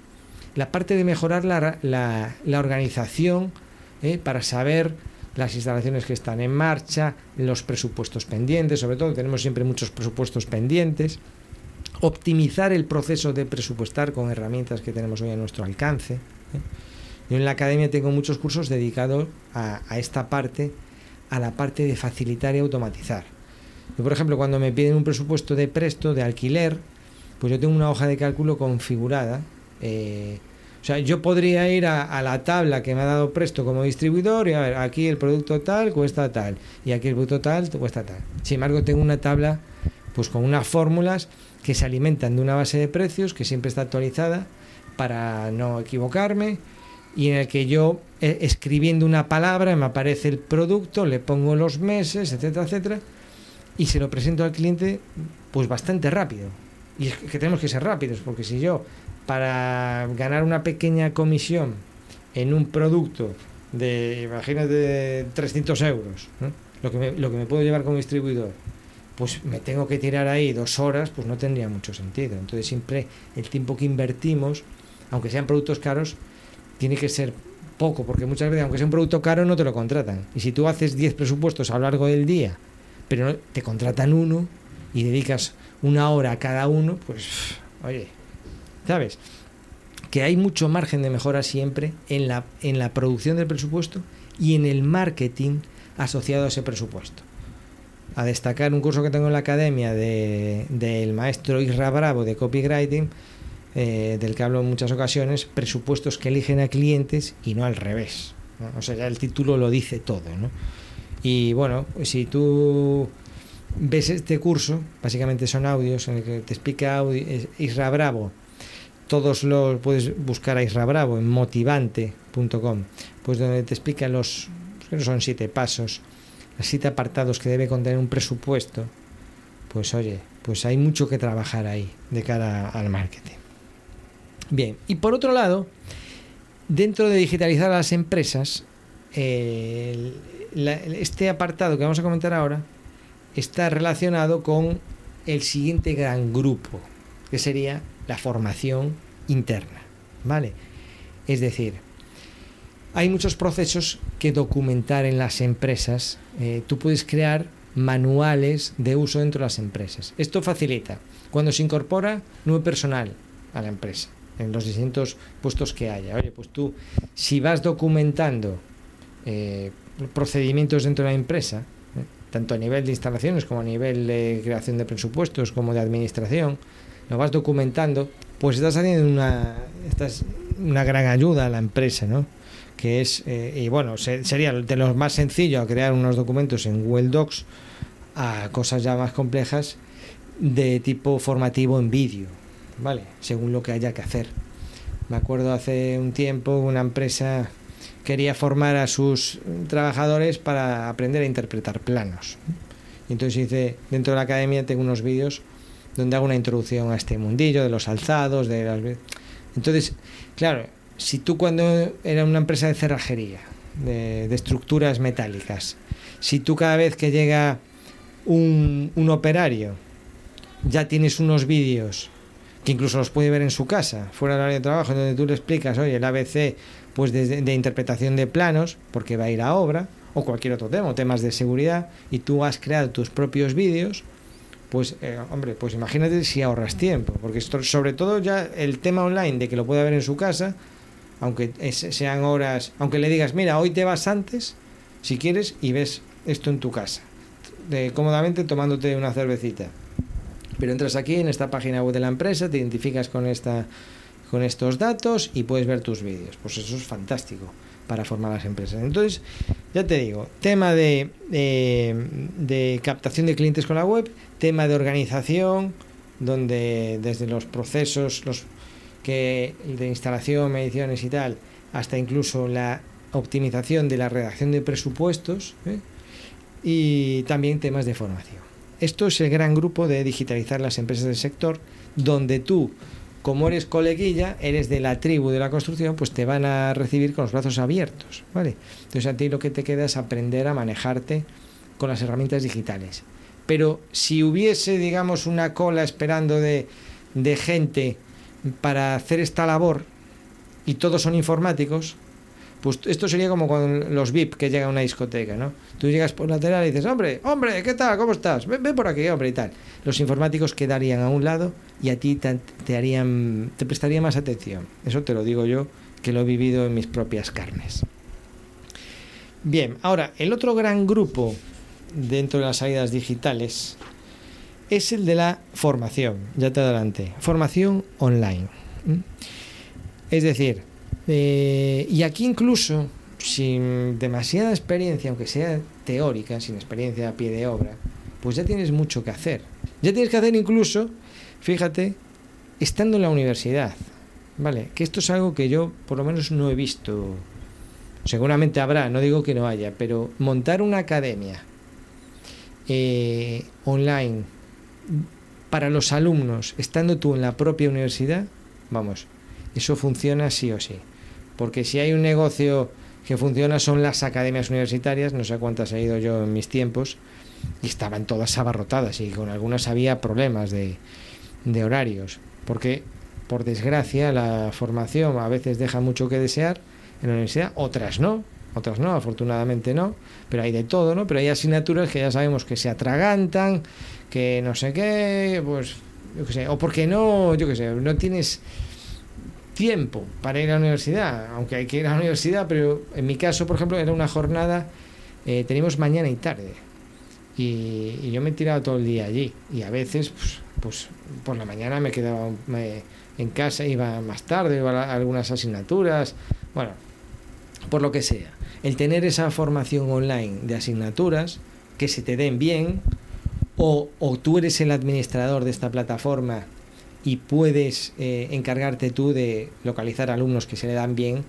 la parte de mejorar la, la, la organización ¿eh? para saber las instalaciones que están en marcha, los presupuestos pendientes, sobre todo tenemos siempre muchos presupuestos pendientes, optimizar el proceso de presupuestar con herramientas que tenemos hoy a nuestro alcance. ¿eh? Yo en la academia tengo muchos cursos dedicados a, esta parte, a la parte de facilitar y automatizar. Yo, por ejemplo, cuando me piden un presupuesto de presto, de alquiler, pues yo tengo una hoja de cálculo configurada. Eh, o sea, yo podría ir a, la tabla que me ha dado Presto como distribuidor y a ver, aquí el producto tal cuesta tal y aquí el producto tal cuesta tal. Sin embargo, tengo una tabla pues con unas fórmulas que se alimentan de una base de precios que siempre está actualizada para no equivocarme y en el que yo eh, escribiendo una palabra me aparece el producto, le pongo los meses, etcétera, etcétera, y se lo presento al cliente pues bastante rápido. Y es que tenemos que ser rápidos, porque si yo para ganar una pequeña comisión en un producto de, imagínate, 300 euros, lo, que me, lo que me puedo llevar como distribuidor, pues me tengo que tirar ahí dos horas, pues no tendría mucho sentido. Entonces siempre el tiempo que invertimos, aunque sean productos caros, tiene que ser poco, porque muchas veces, aunque sea un producto caro, no te lo contratan. Y si tú haces 10 presupuestos a lo largo del día, pero te contratan uno y dedicas una hora a cada uno, pues, oye, ¿sabes? Que hay mucho margen de mejora siempre en la, en la producción del presupuesto y en el marketing asociado a ese presupuesto. A destacar un curso que tengo en la academia del maestro Isra Bravo de copywriting, eh, del que hablo en muchas ocasiones, presupuestos que eligen a clientes y no al revés. O sea, ya el título lo dice todo. ¿no? Y bueno, si tú ves este curso, básicamente son audios en el que te explica Isra Bravo. Todos los puedes buscar a Isra Bravo en motivante.com, pues donde te explica los son siete pasos, los siete apartados que debe contener un presupuesto. Pues oye, pues hay mucho que trabajar ahí de cara al marketing. Bien, y por otro lado, dentro de digitalizar las empresas, este apartado que vamos a comentar ahora está relacionado con el siguiente gran grupo, que sería la formación interna. ¿Vale? Es decir, hay muchos procesos que documentar en las empresas. Eh, tú puedes crear manuales de uso dentro de las empresas. Esto facilita cuando se incorpora nuevo personal a la empresa, en los distintos puestos que haya. Oye, pues tú, si vas documentando eh, procedimientos dentro de la empresa, tanto a nivel de instalaciones como a nivel de creación de presupuestos como de administración, lo vas documentando, pues estás haciendo una, estás una gran ayuda a la empresa, ¿no? Que es, eh, y bueno, sería de lo más sencillo crear unos documentos en Google Docs a cosas ya más complejas de tipo formativo en vídeo, ¿vale? Según lo que haya que hacer. Me acuerdo hace un tiempo una empresa quería formar a sus trabajadores para aprender a interpretar planos. Entonces hice, dentro de la academia tengo unos vídeos donde hago una introducción a este mundillo, de los alzados, de las... Entonces, claro, si tú cuando era una empresa de cerrajería, de, estructuras metálicas, si tú cada vez que llega un, un operario ya tienes unos vídeos que incluso los puede ver en su casa, fuera del área de trabajo, donde tú le explicas, oye, el ABC pues de, interpretación de planos, porque va a ir a obra, o cualquier otro tema, temas de seguridad, y tú has creado tus propios vídeos, pues eh, hombre, pues imagínate si ahorras tiempo, porque esto, sobre todo ya el tema online de que lo pueda ver en su casa, aunque sean horas, aunque le digas, mira, hoy te vas antes, si quieres, y ves esto en tu casa, de, cómodamente tomándote una cervecita. Pero entras aquí en esta página web de la empresa, te identificas con esta con estos datos y puedes ver tus vídeos. Pues eso es fantástico para formar las empresas. Entonces, ya te digo, tema de, de, captación de clientes con la web, tema de organización, donde desde los procesos los que de instalación, mediciones y tal, hasta incluso la optimización de la redacción de presupuestos ¿eh? y también temas de formación. Esto es el gran grupo de digitalizar las empresas del sector, donde tú como eres coleguilla, eres de la tribu de la construcción, pues te van a recibir con los brazos abiertos, ¿vale? Entonces a ti lo que te queda es aprender a manejarte con las herramientas digitales. Pero si hubiese, digamos, una cola esperando de, de gente para hacer esta labor y todos son informáticos, pues esto sería como con los VIP que llegan a una discoteca, ¿no? Tú llegas por lateral y dices, hombre, hombre, ¿qué tal? ¿Cómo estás? Ven, por aquí, hombre, y tal. Los informáticos quedarían a un lado y a ti te, harían, te prestaría más atención. Eso te lo digo yo, que lo he vivido en mis propias carnes. Bien, ahora, el otro gran grupo dentro de las salidas digitales es el de la formación, ya te adelante, formación online. Es decir, eh, y aquí incluso, sin demasiada experiencia, aunque sea teórica, sin experiencia a pie de obra, pues ya tienes mucho que hacer. Ya tienes que hacer incluso, fíjate, estando en la universidad. ¿Vale? Que esto es algo que yo por lo menos no he visto. Seguramente habrá, no digo que no haya, pero montar una academia eh, online para los alumnos, estando tú en la propia universidad, vamos, eso funciona sí o sí. Porque si hay un negocio que funciona son las academias universitarias, no sé cuántas he ido yo en mis tiempos, y estaban todas abarrotadas y con algunas había problemas de, de horarios, porque por desgracia la formación a veces deja mucho que desear en la universidad, otras no, otras no, afortunadamente no, pero hay de todo, ¿no? Pero hay asignaturas que ya sabemos que se atragantan, que no sé qué, pues, yo qué sé, o porque no, yo qué sé, no tienes tiempo para ir a la universidad, aunque hay que ir a la universidad, pero en mi caso, por ejemplo, era una jornada eh, tenemos mañana y tarde. Y, yo me he tirado todo el día allí. Y a veces, pues, pues por la mañana me quedaba en casa, iba más tarde, iba a algunas asignaturas. Bueno, por lo que sea. El tener esa formación online de asignaturas que se te den bien, o, o tú eres el administrador de esta plataforma y puedes eh, encargarte tú de localizar alumnos que se le dan bien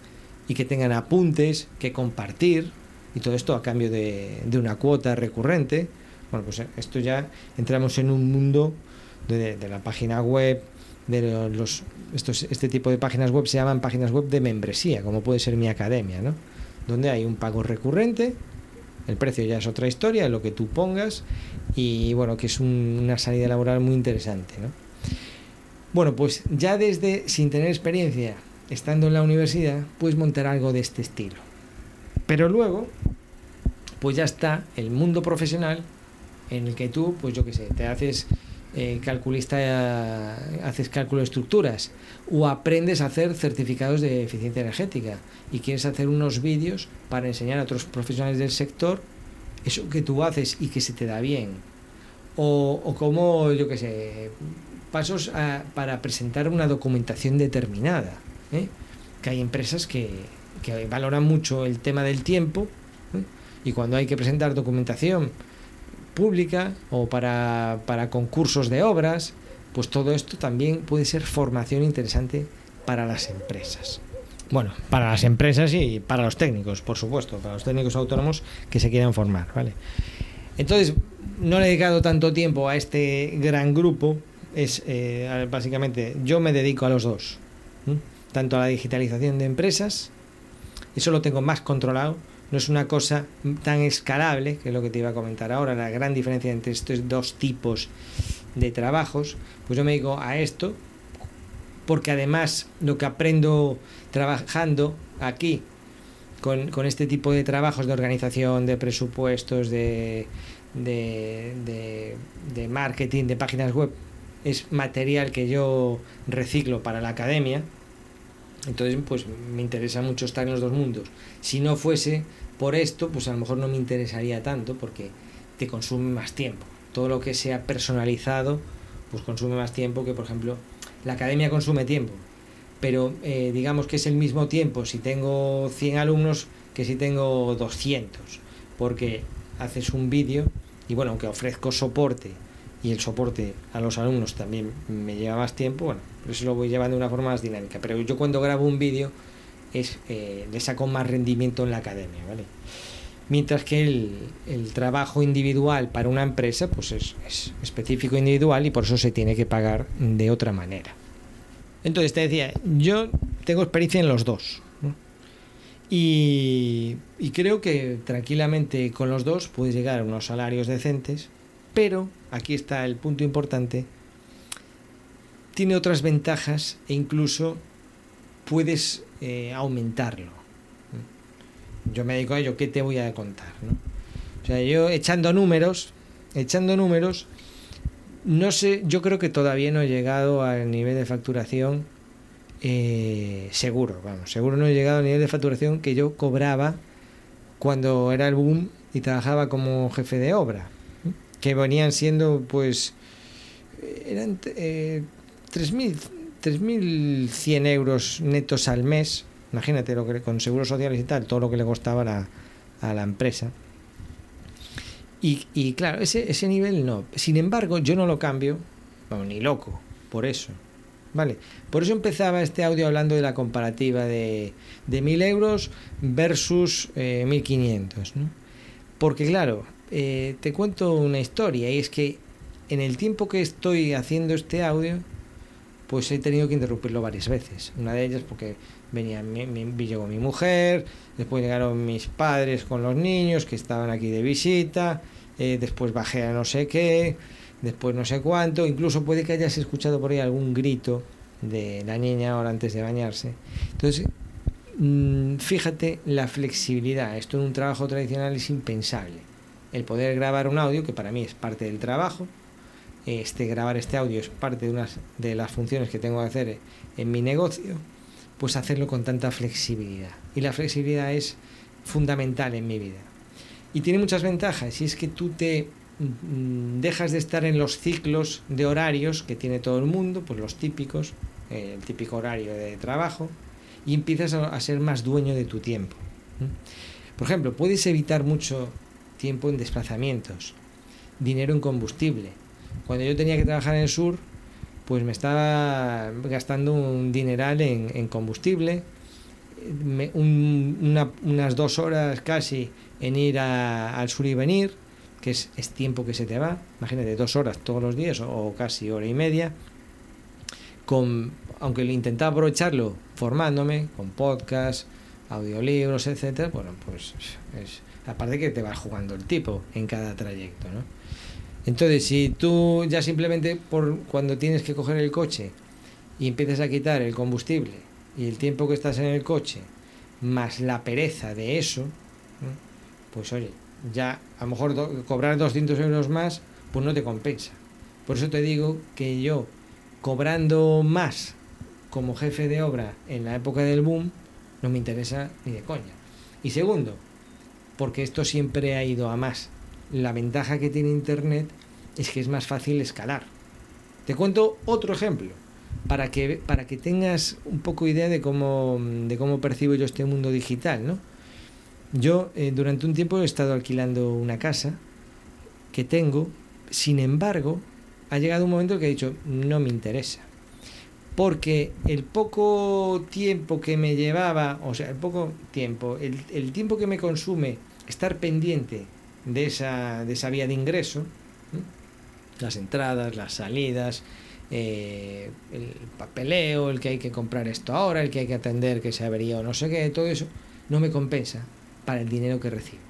y que tengan apuntes que compartir y todo esto a cambio de, una cuota recurrente. Bueno, pues eh, esto ya entramos en un mundo de, la página web, de los estos, este tipo de páginas web se llaman páginas web de membresía, como puede ser mi academia, ¿no? Donde hay un pago recurrente, el precio ya es otra historia, lo que tú pongas, y bueno, que es una salida laboral muy interesante, ¿no? Bueno, pues ya desde sin tener experiencia, estando en la universidad, puedes montar algo de este estilo. Pero luego, pues ya está el mundo profesional en el que tú, pues yo qué sé, te haces eh, calculista, haces cálculo de estructuras o aprendes a hacer certificados de eficiencia energética y quieres hacer unos vídeos para enseñar a otros profesionales del sector eso que tú haces y que se te da bien. O, o como, yo qué sé, pasos para presentar una documentación determinada. ¿eh? Que hay empresas que, valoran mucho el tema del tiempo ¿eh? y cuando hay que presentar documentación pública o para, concursos de obras, pues todo esto también puede ser formación interesante para las empresas. Bueno, para las empresas y para los técnicos, por supuesto, para los técnicos autónomos que se quieran formar, ¿vale? Entonces, no he dedicado tanto tiempo a este gran grupo es eh, básicamente yo me dedico a los dos, tanto a la digitalización de empresas, eso lo tengo más controlado, no es una cosa tan escalable, que es lo que te iba a comentar ahora, la gran diferencia entre estos dos tipos de trabajos, pues yo me dedico a esto, porque además lo que aprendo trabajando aquí, con, con este tipo de trabajos de organización, de presupuestos, de, de, de marketing, de páginas web, es material que yo reciclo para la academia. Entonces, pues me interesa mucho estar en los dos mundos. Si no fuese por esto, pues a lo mejor no me interesaría tanto porque te consume más tiempo. Todo lo que sea personalizado, pues consume más tiempo que, por ejemplo, la academia consume tiempo. Pero eh, digamos que es el mismo tiempo si tengo 100 alumnos que si tengo 200. Porque haces un vídeo y bueno, aunque ofrezco soporte y el soporte a los alumnos también me lleva más tiempo, bueno, eso lo voy llevando de una forma más dinámica. Pero yo cuando grabo un vídeo es eh, le saco más rendimiento en la academia, ¿vale? Mientras que el, trabajo individual para una empresa pues es, es, específico individual y por eso se tiene que pagar de otra manera. Entonces te decía, yo tengo experiencia en los dos. Y creo que tranquilamente con los dos puedes llegar a unos salarios decentes pero, aquí está el punto importante, tiene otras ventajas e incluso puedes eh, aumentarlo. Yo me dedico a ello, ¿qué te voy a contar? O sea, yo echando números, echando números, no sé, yo creo que todavía no he llegado al nivel de facturación eh, seguro, vamos, seguro no he llegado al nivel de facturación que yo cobraba cuando era el boom y trabajaba como jefe de obra que venían siendo pues eran eh, 3.100 euros netos al mes, imagínate lo que con seguros sociales y tal, todo lo que le costaba a, a la empresa. Y, y, claro, ese, ese nivel no. Sin embargo, yo no lo cambio, ni loco, por eso. ¿Vale? Por eso empezaba este audio hablando de la comparativa de, de 1.000 euros versus eh, 1.500. ¿no? Porque claro, eh, te cuento una historia y es que en el tiempo que estoy haciendo este audio, pues he tenido que interrumpirlo varias veces. Una de ellas porque venía mi, llegó mi mujer, después llegaron mis padres con los niños que estaban aquí de visita, eh, después bajé a no sé qué, después no sé cuánto, incluso puede que hayas escuchado por ahí algún grito de la niña ahora antes de bañarse. Entonces, mmm, fíjate la flexibilidad, esto en un trabajo tradicional es impensable el poder grabar un audio, que para mí es parte del trabajo, este grabar este audio es parte de unas de las funciones que tengo que hacer en mi negocio, pues hacerlo con tanta flexibilidad. Y la flexibilidad es fundamental en mi vida. Y tiene muchas ventajas, y es que tú te mm, dejas de estar en los ciclos de horarios que tiene todo el mundo, pues los típicos, el típico horario de trabajo, y empiezas a, ser más dueño de tu tiempo. Por ejemplo, puedes evitar mucho tiempo en desplazamientos, dinero en combustible. Cuando yo tenía que trabajar en el sur, pues me estaba gastando un dineral en, combustible, unas dos horas casi en ir al sur y venir, que es, tiempo que se te va, imagínate, dos horas todos los días o, casi hora y media, con, aunque intentaba aprovecharlo formándome con podcast, audiolibros, etcétera, bueno, pues es, aparte que te vas jugando el tipo en cada trayecto, ¿no? Entonces, si tú ya simplemente por cuando tienes que coger el coche y empiezas a quitar el combustible y el tiempo que estás en el coche, más la pereza de eso, pues oye, ya a lo mejor cobrar 200 euros más, pues no te compensa. Por eso te digo que yo, cobrando más como jefe de obra en la época del boom, no me interesa ni de coña. Y segundo, porque esto siempre ha ido a más. La ventaja que tiene Internet es que es más fácil escalar. Te cuento otro ejemplo para que, para que tengas un poco idea de cómo, de cómo percibo yo este mundo digital. ¿no? Yo eh, durante un tiempo he estado alquilando una casa que tengo, sin embargo, ha llegado un momento que he dicho, no me interesa. Porque el poco tiempo que me llevaba, o sea, el poco tiempo, el, el tiempo que me consume estar pendiente de esa, de esa vía de ingreso, las entradas, las salidas, eh, el papeleo, el que hay que comprar esto ahora, el que hay que atender que se avería o no sé qué, todo eso no me compensa para el dinero que recibo.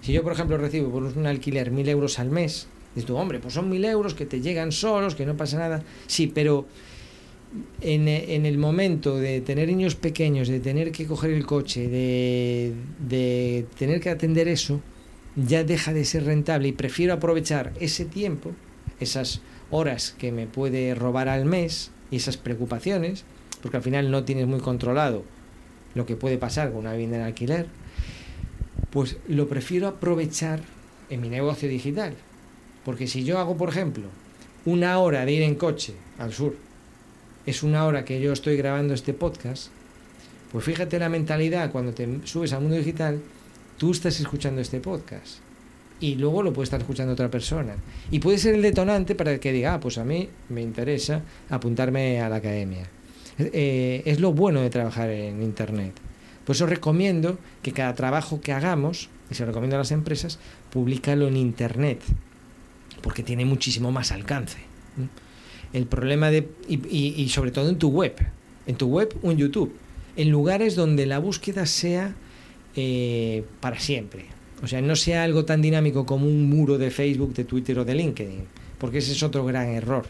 si yo, por ejemplo, recibo por un alquiler mil euros al mes, dices tú, hombre, pues son mil euros que te llegan solos, que no pasa nada. Sí, pero en, en, el momento de tener niños pequeños, de tener que coger el coche, de, de tener que atender eso, ya deja de ser rentable y prefiero aprovechar ese tiempo, esas horas que me puede robar al mes y esas preocupaciones, porque al final no tienes muy controlado lo que puede pasar con una vivienda en alquiler, pues lo prefiero aprovechar en mi negocio digital. Porque si yo hago, por ejemplo, una hora de ir en coche al sur, es una hora que yo estoy grabando este podcast, pues fíjate la mentalidad cuando te subes al mundo digital, tú estás escuchando este podcast y luego lo puede estar escuchando otra persona. Y puede ser el detonante para que diga, ah, pues a mí me interesa apuntarme a la academia. Eh, es lo bueno de trabajar en Internet. Por eso recomiendo que cada trabajo que hagamos, y se lo recomiendo a las empresas, públicalo en Internet, porque tiene muchísimo más alcance. El problema de... Y, y sobre todo en tu web, en tu web o en YouTube, en lugares donde la búsqueda sea eh, para siempre. O sea, no sea algo tan dinámico como un muro de Facebook, de Twitter o de LinkedIn, porque ese es otro gran error.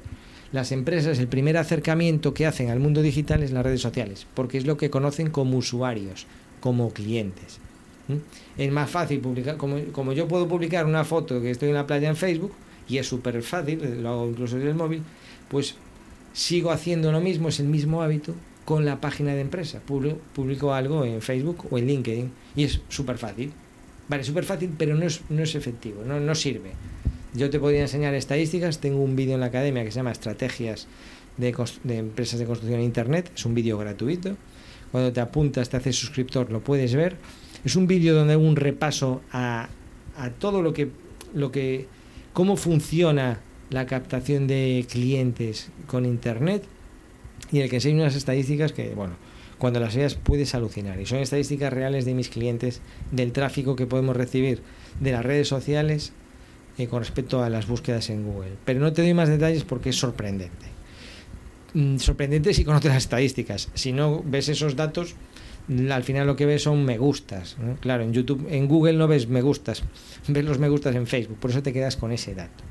Las empresas, el primer acercamiento que hacen al mundo digital es las redes sociales, porque es lo que conocen como usuarios, como clientes. Es más fácil publicar, como, como yo puedo publicar una foto que estoy en la playa en Facebook, y es súper fácil, lo hago incluso desde el móvil, pues sigo haciendo lo mismo, es el mismo hábito con la página de empresa. Publico, algo en Facebook o en LinkedIn y es súper fácil. Vale, súper fácil, pero no es, no es efectivo, no, no sirve. Yo te podría enseñar estadísticas, tengo un vídeo en la academia que se llama Estrategias de, Empresas de Construcción en Internet, es un vídeo gratuito. Cuando te apuntas, te haces suscriptor, lo puedes ver. Es un vídeo donde hago un repaso a, a todo lo que, lo que, cómo funciona la captación de clientes con Internet y el que enseño unas estadísticas que, bueno, cuando las veas puedes alucinar. Y son estadísticas reales de mis clientes, del tráfico que podemos recibir de las redes sociales eh, con respecto a las búsquedas en Google. Pero no te doy más detalles porque es sorprendente. Mm, sorprendente si conoces las estadísticas. Si no ves esos datos, al final lo que ves son me gustas. Claro, en YouTube, en Google no ves me gustas, (laughs) ves los me gustas en Facebook, por eso te quedas con ese dato.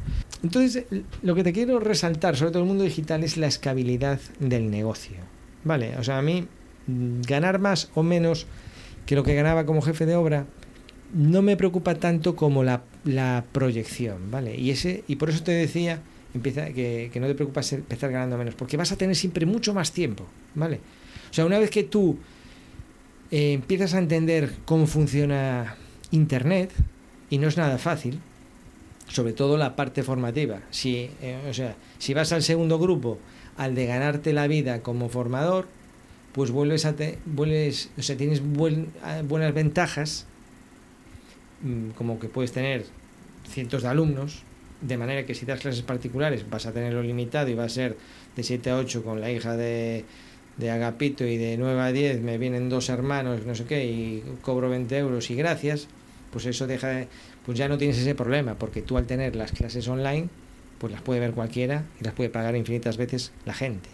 Entonces, lo que te quiero resaltar sobre todo el mundo digital es la escalabilidad del negocio. Vale, o sea, a mí mm, ganar más o menos que lo que ganaba como jefe de obra no me preocupa tanto como la, proyección, ¿vale? Y, ese, y por eso te decía empieza, que, que no te preocupas empezar ganando menos, porque vas a tener siempre mucho más tiempo, ¿vale? O sea, una vez que tú eh, empiezas a entender cómo funciona Internet y no es nada fácil, sobre todo la parte formativa. Si, eh, o sea, si vas al segundo grupo, al de ganarte la vida como formador, pues vuelves a te, vuelves, o sea, tienes buenas ventajas, mm, como que puedes tener cientos de alumnos, de manera que si das clases particulares vas a tenerlo limitado y va a ser de 7 a 8 con la hija de, de Agapito y de 9 a 10 me vienen dos hermanos, no sé qué, y cobro 20 euros y gracias, pues eso deja de, pues ya no tienes ese problema, porque tú al tener las clases online, pues las puede ver cualquiera y las puede pagar infinitas veces la gente.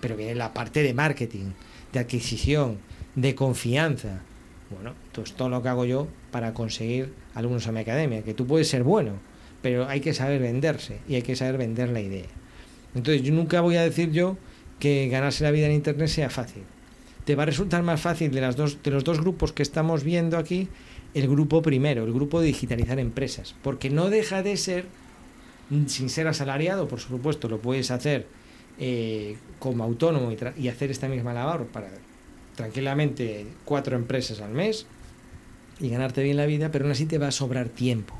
Pero viene la parte de marketing, de adquisición, de confianza. Bueno, entonces todo lo que hago yo para conseguir alumnos a mi academia, que tú puedes ser bueno, pero hay que saber venderse y hay que saber vender la idea. Entonces yo nunca voy a decir yo que ganarse la vida en Internet sea fácil. Te va a resultar más fácil de, las dos, de los dos grupos que estamos viendo aquí, el grupo primero, el grupo de digitalizar empresas, porque no deja de ser, sin ser asalariado, por supuesto, lo puedes hacer eh, como autónomo y, hacer esta misma labor para tranquilamente cuatro empresas al mes y ganarte bien la vida, pero aún así te va a sobrar tiempo.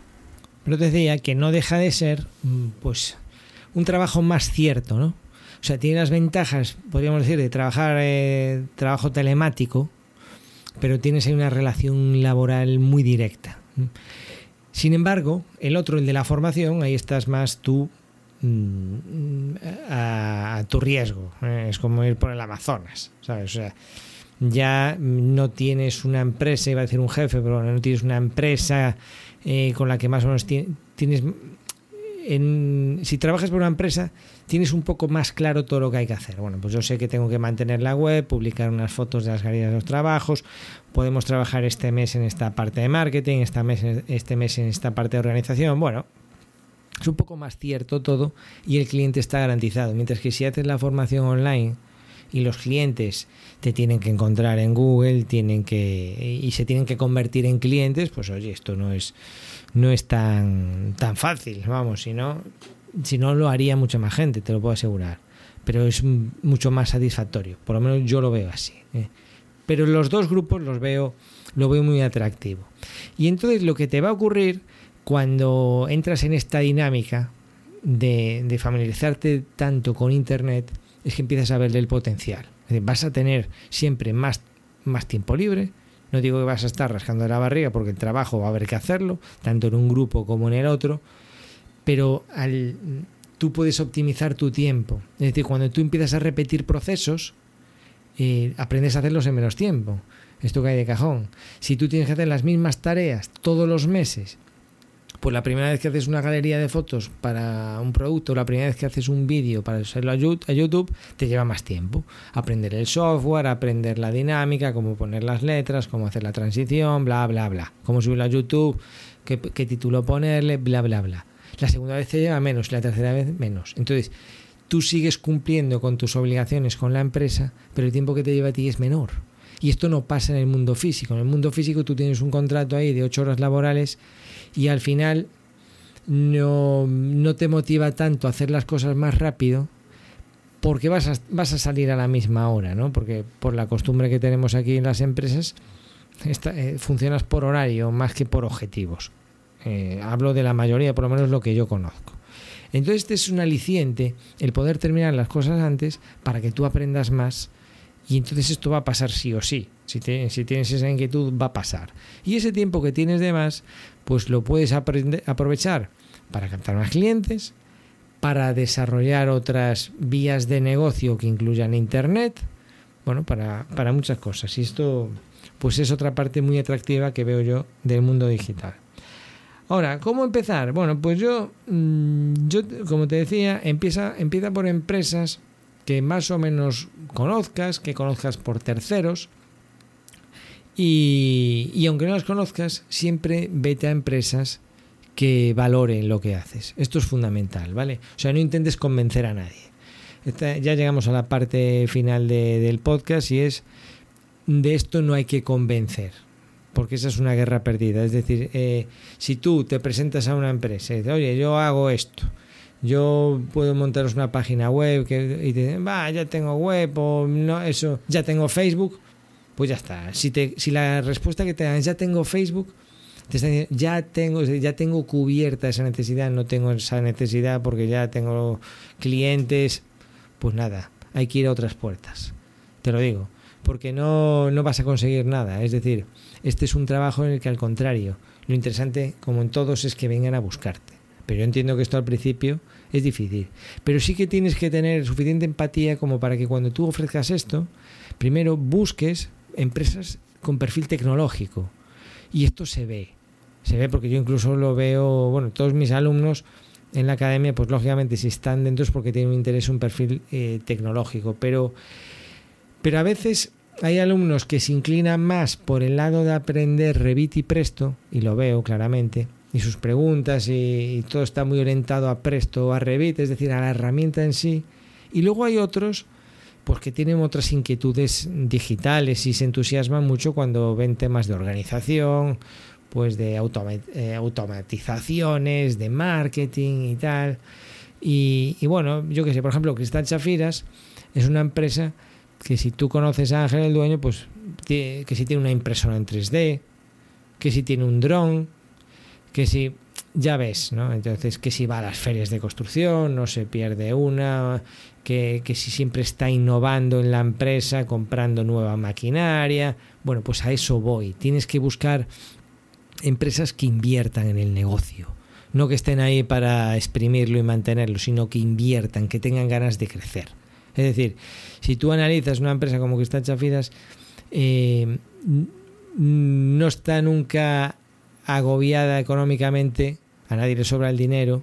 Pero te decía que no deja de ser, mm, pues, un trabajo más cierto, ¿no? O sea, tiene las ventajas, podríamos decir, de trabajar eh, trabajo telemático, pero tienes ahí una relación laboral muy directa. Sin embargo, el otro, el de la formación, ahí estás más tú mm, a, tu riesgo. ¿eh? Es como ir por el Amazonas, ¿sabes? O sea, ya no tienes una empresa, iba a decir un jefe, pero no tienes una empresa eh, con la que más o menos tienes si trabajas por una empresa, tienes un poco más claro todo lo que hay que hacer. Bueno, pues yo sé que tengo que mantener la web, publicar unas fotos de las galerías de los trabajos, podemos trabajar este mes en esta parte de marketing, este mes, este mes en esta parte de organización. Bueno, es un poco más cierto todo y el cliente está garantizado. Mientras que si haces la formación online y los clientes te tienen que encontrar en Google, tienen que y se tienen que convertir en clientes, pues oye, esto no es no es tan, tan fácil, vamos, si no, si no lo haría mucha más gente, te lo puedo asegurar. Pero es mucho más satisfactorio, por lo menos yo lo veo así. ¿eh? Pero los dos grupos los veo, lo veo muy atractivo. Y entonces lo que te va a ocurrir cuando entras en esta dinámica de, familiarizarte tanto con Internet es que empiezas a verle el potencial. vas a tener siempre más, más tiempo libre, no digo que vas a estar rascando la barriga porque el trabajo va a haber que hacerlo, tanto en un grupo como en el otro, pero al, tú puedes optimizar tu tiempo. Es decir, cuando tú empiezas a repetir procesos, eh, aprendes a hacerlos en menos tiempo. Esto cae de cajón. Si tú tienes que hacer las mismas tareas todos los meses pues la primera vez que haces una galería de fotos para un producto, la primera vez que haces un vídeo para hacerlo a YouTube, te lleva más tiempo. Aprender el software, aprender la dinámica, cómo poner las letras, cómo hacer la transición, bla, bla, bla. Cómo subirlo a YouTube, qué, qué título ponerle, bla, bla, bla. La segunda vez te lleva menos, la tercera vez menos. Entonces, tú sigues cumpliendo con tus obligaciones con la empresa, pero el tiempo que te lleva a ti es menor. Y esto no pasa en el mundo físico. En el mundo físico tú tienes un contrato ahí de ocho horas laborales y al final no, no te motiva tanto a hacer las cosas más rápido porque vas a, vas a salir a la misma hora, ¿no? Porque por la costumbre que tenemos aquí en las empresas, eh, funcionas por horario más que por objetivos. Eh, hablo de la mayoría, por lo menos lo que yo conozco. Entonces este es un aliciente, el poder terminar las cosas antes para que tú aprendas más y entonces esto va a pasar sí o sí. Si, si tienes esa inquietud, va a pasar. Y ese tiempo que tienes de más, pues lo puedes aprovechar para captar más clientes, para desarrollar otras vías de negocio que incluyan Internet, bueno, para, para muchas cosas. Y esto, pues es otra parte muy atractiva que veo yo del mundo digital. Ahora, ¿cómo empezar? Bueno, pues yo, mm, yo como te decía, empieza, empieza por empresas que más o menos conozcas, que conozcas por terceros. Y, aunque no las conozcas, siempre vete a empresas que valoren lo que haces. Esto es fundamental, ¿vale? O sea, no intentes convencer a nadie. ya llegamos a la parte final del podcast y es, de esto no hay que convencer, porque esa es una guerra perdida. Es decir, eh, si tú te presentas a una empresa y dices, oye, yo hago esto, yo puedo montaros una página web que, y te va, ya tengo web o no, eso, ya tengo Facebook, pues ya está. Si, te, si la respuesta que te dan es ya tengo Facebook, ya tengo, ya tengo cubierta esa necesidad, no tengo esa necesidad porque ya tengo clientes, pues nada, hay que ir a otras puertas. Te lo digo, porque no, no vas a conseguir nada. Es decir, este es un trabajo en el que al contrario, lo interesante, como en todos, es que vengan a buscarte. Pero yo entiendo que esto al principio es difícil. Pero sí que tienes que tener suficiente empatía como para que cuando tú ofrezcas esto, primero busques empresas con perfil tecnológico. Y esto se ve. Se ve porque yo incluso lo veo, bueno, todos mis alumnos en la academia, pues lógicamente si están dentro es porque tienen un interés, un perfil eh, tecnológico. Pero, pero a veces hay alumnos que se inclinan más por el lado de aprender Revit y Presto, y lo veo claramente, y sus preguntas y, todo está muy orientado a Presto o a Revit, es decir, a la herramienta en sí. Y luego hay otros pues que tienen otras inquietudes digitales y se entusiasman mucho cuando ven temas de organización, pues de eh, automatizaciones, de marketing y tal. Y, y bueno, yo que sé, por ejemplo, Cristal Chafiras es una empresa que si tú conoces a Ángel el dueño, pues que si tiene una impresora en 3D, que si tiene un dron, que si ya ves, ¿no? Entonces, que si va a las ferias de construcción, no se pierde una, que, que, si siempre está innovando en la empresa, comprando nueva maquinaria. Bueno, pues a eso voy. Tienes que buscar empresas que inviertan en el negocio. No que estén ahí para exprimirlo y mantenerlo, sino que inviertan, que tengan ganas de crecer. Es decir, si tú analizas una empresa como Cristal Chafidas, eh, no está nunca agobiada económicamente, a nadie le sobra el dinero,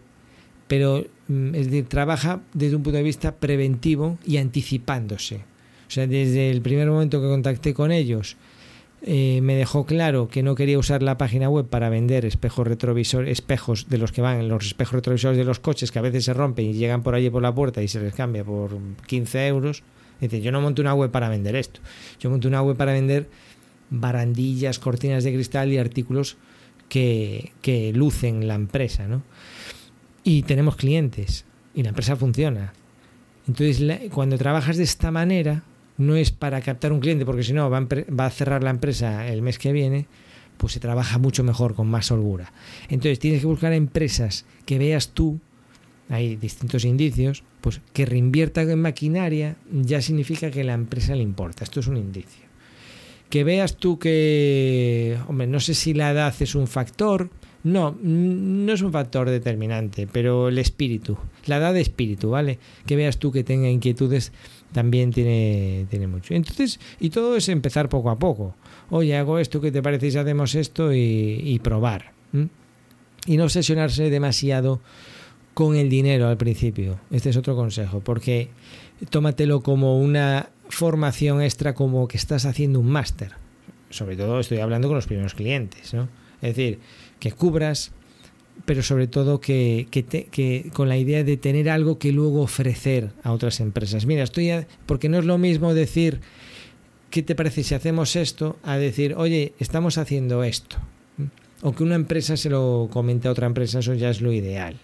pero mm, es decir, trabaja desde un punto de vista preventivo y anticipándose. O sea, desde el primer momento que contacté con ellos, eh, me dejó claro que no quería usar la página web para vender espejos retrovisores, espejos de los que van, los espejos retrovisores de los coches que a veces se rompen y llegan por allí por la puerta y se les cambia por 15 euros. Dice, yo no monto una web para vender esto. Yo monto una web para vender barandillas, cortinas de cristal y artículos que, que lucen la empresa, ¿no? Y tenemos clientes y la empresa funciona. Entonces, cuando trabajas de esta manera, no es para captar un cliente, porque si no va, a cerrar la empresa el mes que viene, pues se trabaja mucho mejor, con más holgura. Entonces tienes que buscar empresas que veas tú, hay distintos indicios, pues que reinvierta en maquinaria ya significa que la empresa le importa. Esto es un indicio. Que veas tú que, hombre, no sé si la edad es un factor, no, no es un factor determinante, pero el espíritu, la edad de espíritu, ¿vale? Que veas tú que tenga inquietudes también tiene, tiene mucho. Entonces, y todo es empezar poco a poco. Oye, hago esto, ¿qué te parece si hacemos esto? Y, probar. Y no obsesionarse demasiado con el dinero al principio. Este es otro consejo, porque tómatelo como una formación extra, como que estás haciendo un máster. Sobre todo estoy hablando con los primeros clientes, ¿no? Es decir, que cubras pero sobre todo que, que, con la idea de tener algo que luego ofrecer a otras empresas. Mira, estoy porque no es lo mismo decir ¿qué te parece si hacemos esto? a decir, oye, estamos haciendo esto. O que una empresa se lo comente a otra empresa, eso ya es lo ideal.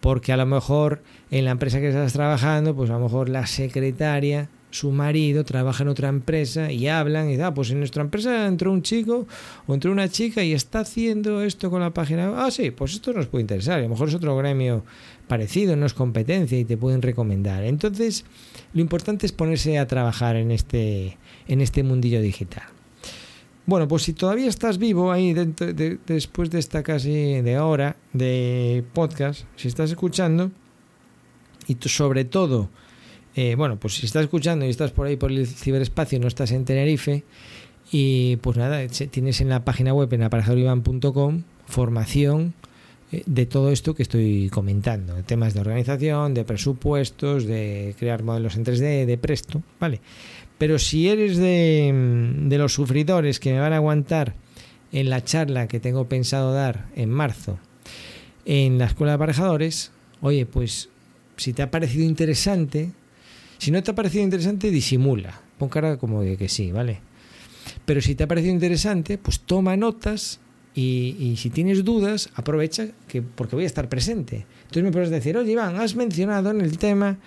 Porque a lo mejor en la empresa que estás trabajando, pues a lo mejor la secretaria su marido trabaja en otra empresa y hablan y da, ah, pues en nuestra empresa entró un chico o entró una chica y está haciendo esto con la página. Ah, sí, pues esto nos puede interesar. A lo mejor es otro gremio parecido, no es competencia y te pueden recomendar. Entonces, lo importante es ponerse a trabajar en este, en este mundillo digital. Bueno, pues si todavía estás vivo ahí después de esta casi de hora de podcast, si estás escuchando y sobre todo eh, bueno, pues si estás escuchando y estás por ahí por el ciberespacio, no estás en Tenerife, y pues nada, tienes en la página web en aparejadorivan.com formación eh, de todo esto que estoy comentando, temas de organización, de presupuestos, de crear modelos en 3D, de presto, ¿vale? Pero si eres de, de los sufridores que me van a aguantar en la charla que tengo pensado dar en marzo en la Escuela de Aparejadores, oye, pues si te ha parecido interesante, si no te ha parecido interesante, disimula. Pon cara como de que sí, ¿vale? Pero si te ha parecido interesante, pues toma notas y, si tienes dudas, aprovecha que porque voy a estar presente. Entonces me puedes decir, oye Iván, has mencionado en el tema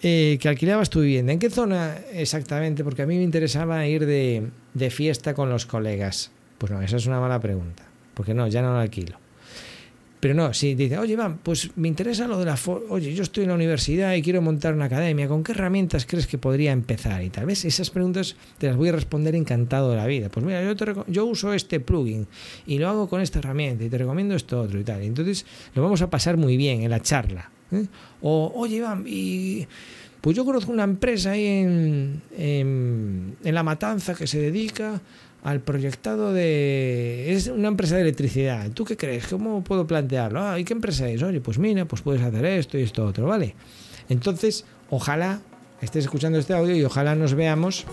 eh, que alquilabas tu vivienda. ¿En qué zona exactamente? Porque a mí me interesaba ir de, de fiesta con los colegas. Pues no, esa es una mala pregunta. porque no, ya no lo alquilo. Pero no, si dice, oye, Iván, pues me interesa lo de la... Oye, yo estoy en la universidad y quiero montar una academia, ¿con qué herramientas crees que podría empezar? Y tal vez esas preguntas te las voy a responder encantado de la vida. Pues mira, yo, yo uso este plugin y lo hago con esta herramienta y te recomiendo esto otro y tal. entonces lo vamos a pasar muy bien en la charla. ¿eh? O, oye, Iván, y... Pues yo conozco una empresa ahí en, en La Matanza que se dedica al proyectado de... Es una empresa de electricidad. ¿Tú qué crees? ¿Cómo puedo plantearlo? Ah, ¿y qué empresa es? Oye, pues mira, pues puedes hacer esto y esto otro, ¿vale? Entonces, ojalá estés escuchando este audio y ojalá nos veamos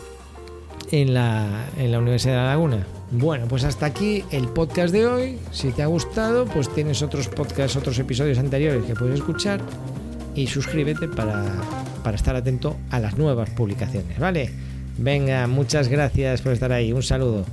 en la, en la Universidad de La Laguna. Bueno, pues hasta aquí el podcast de hoy. Si te ha gustado, pues tienes otros podcasts, otros episodios anteriores que puedes escuchar y suscríbete para, para estar atento a las nuevas publicaciones, ¿vale? Venga, muchas gracias por estar ahí. Un saludo.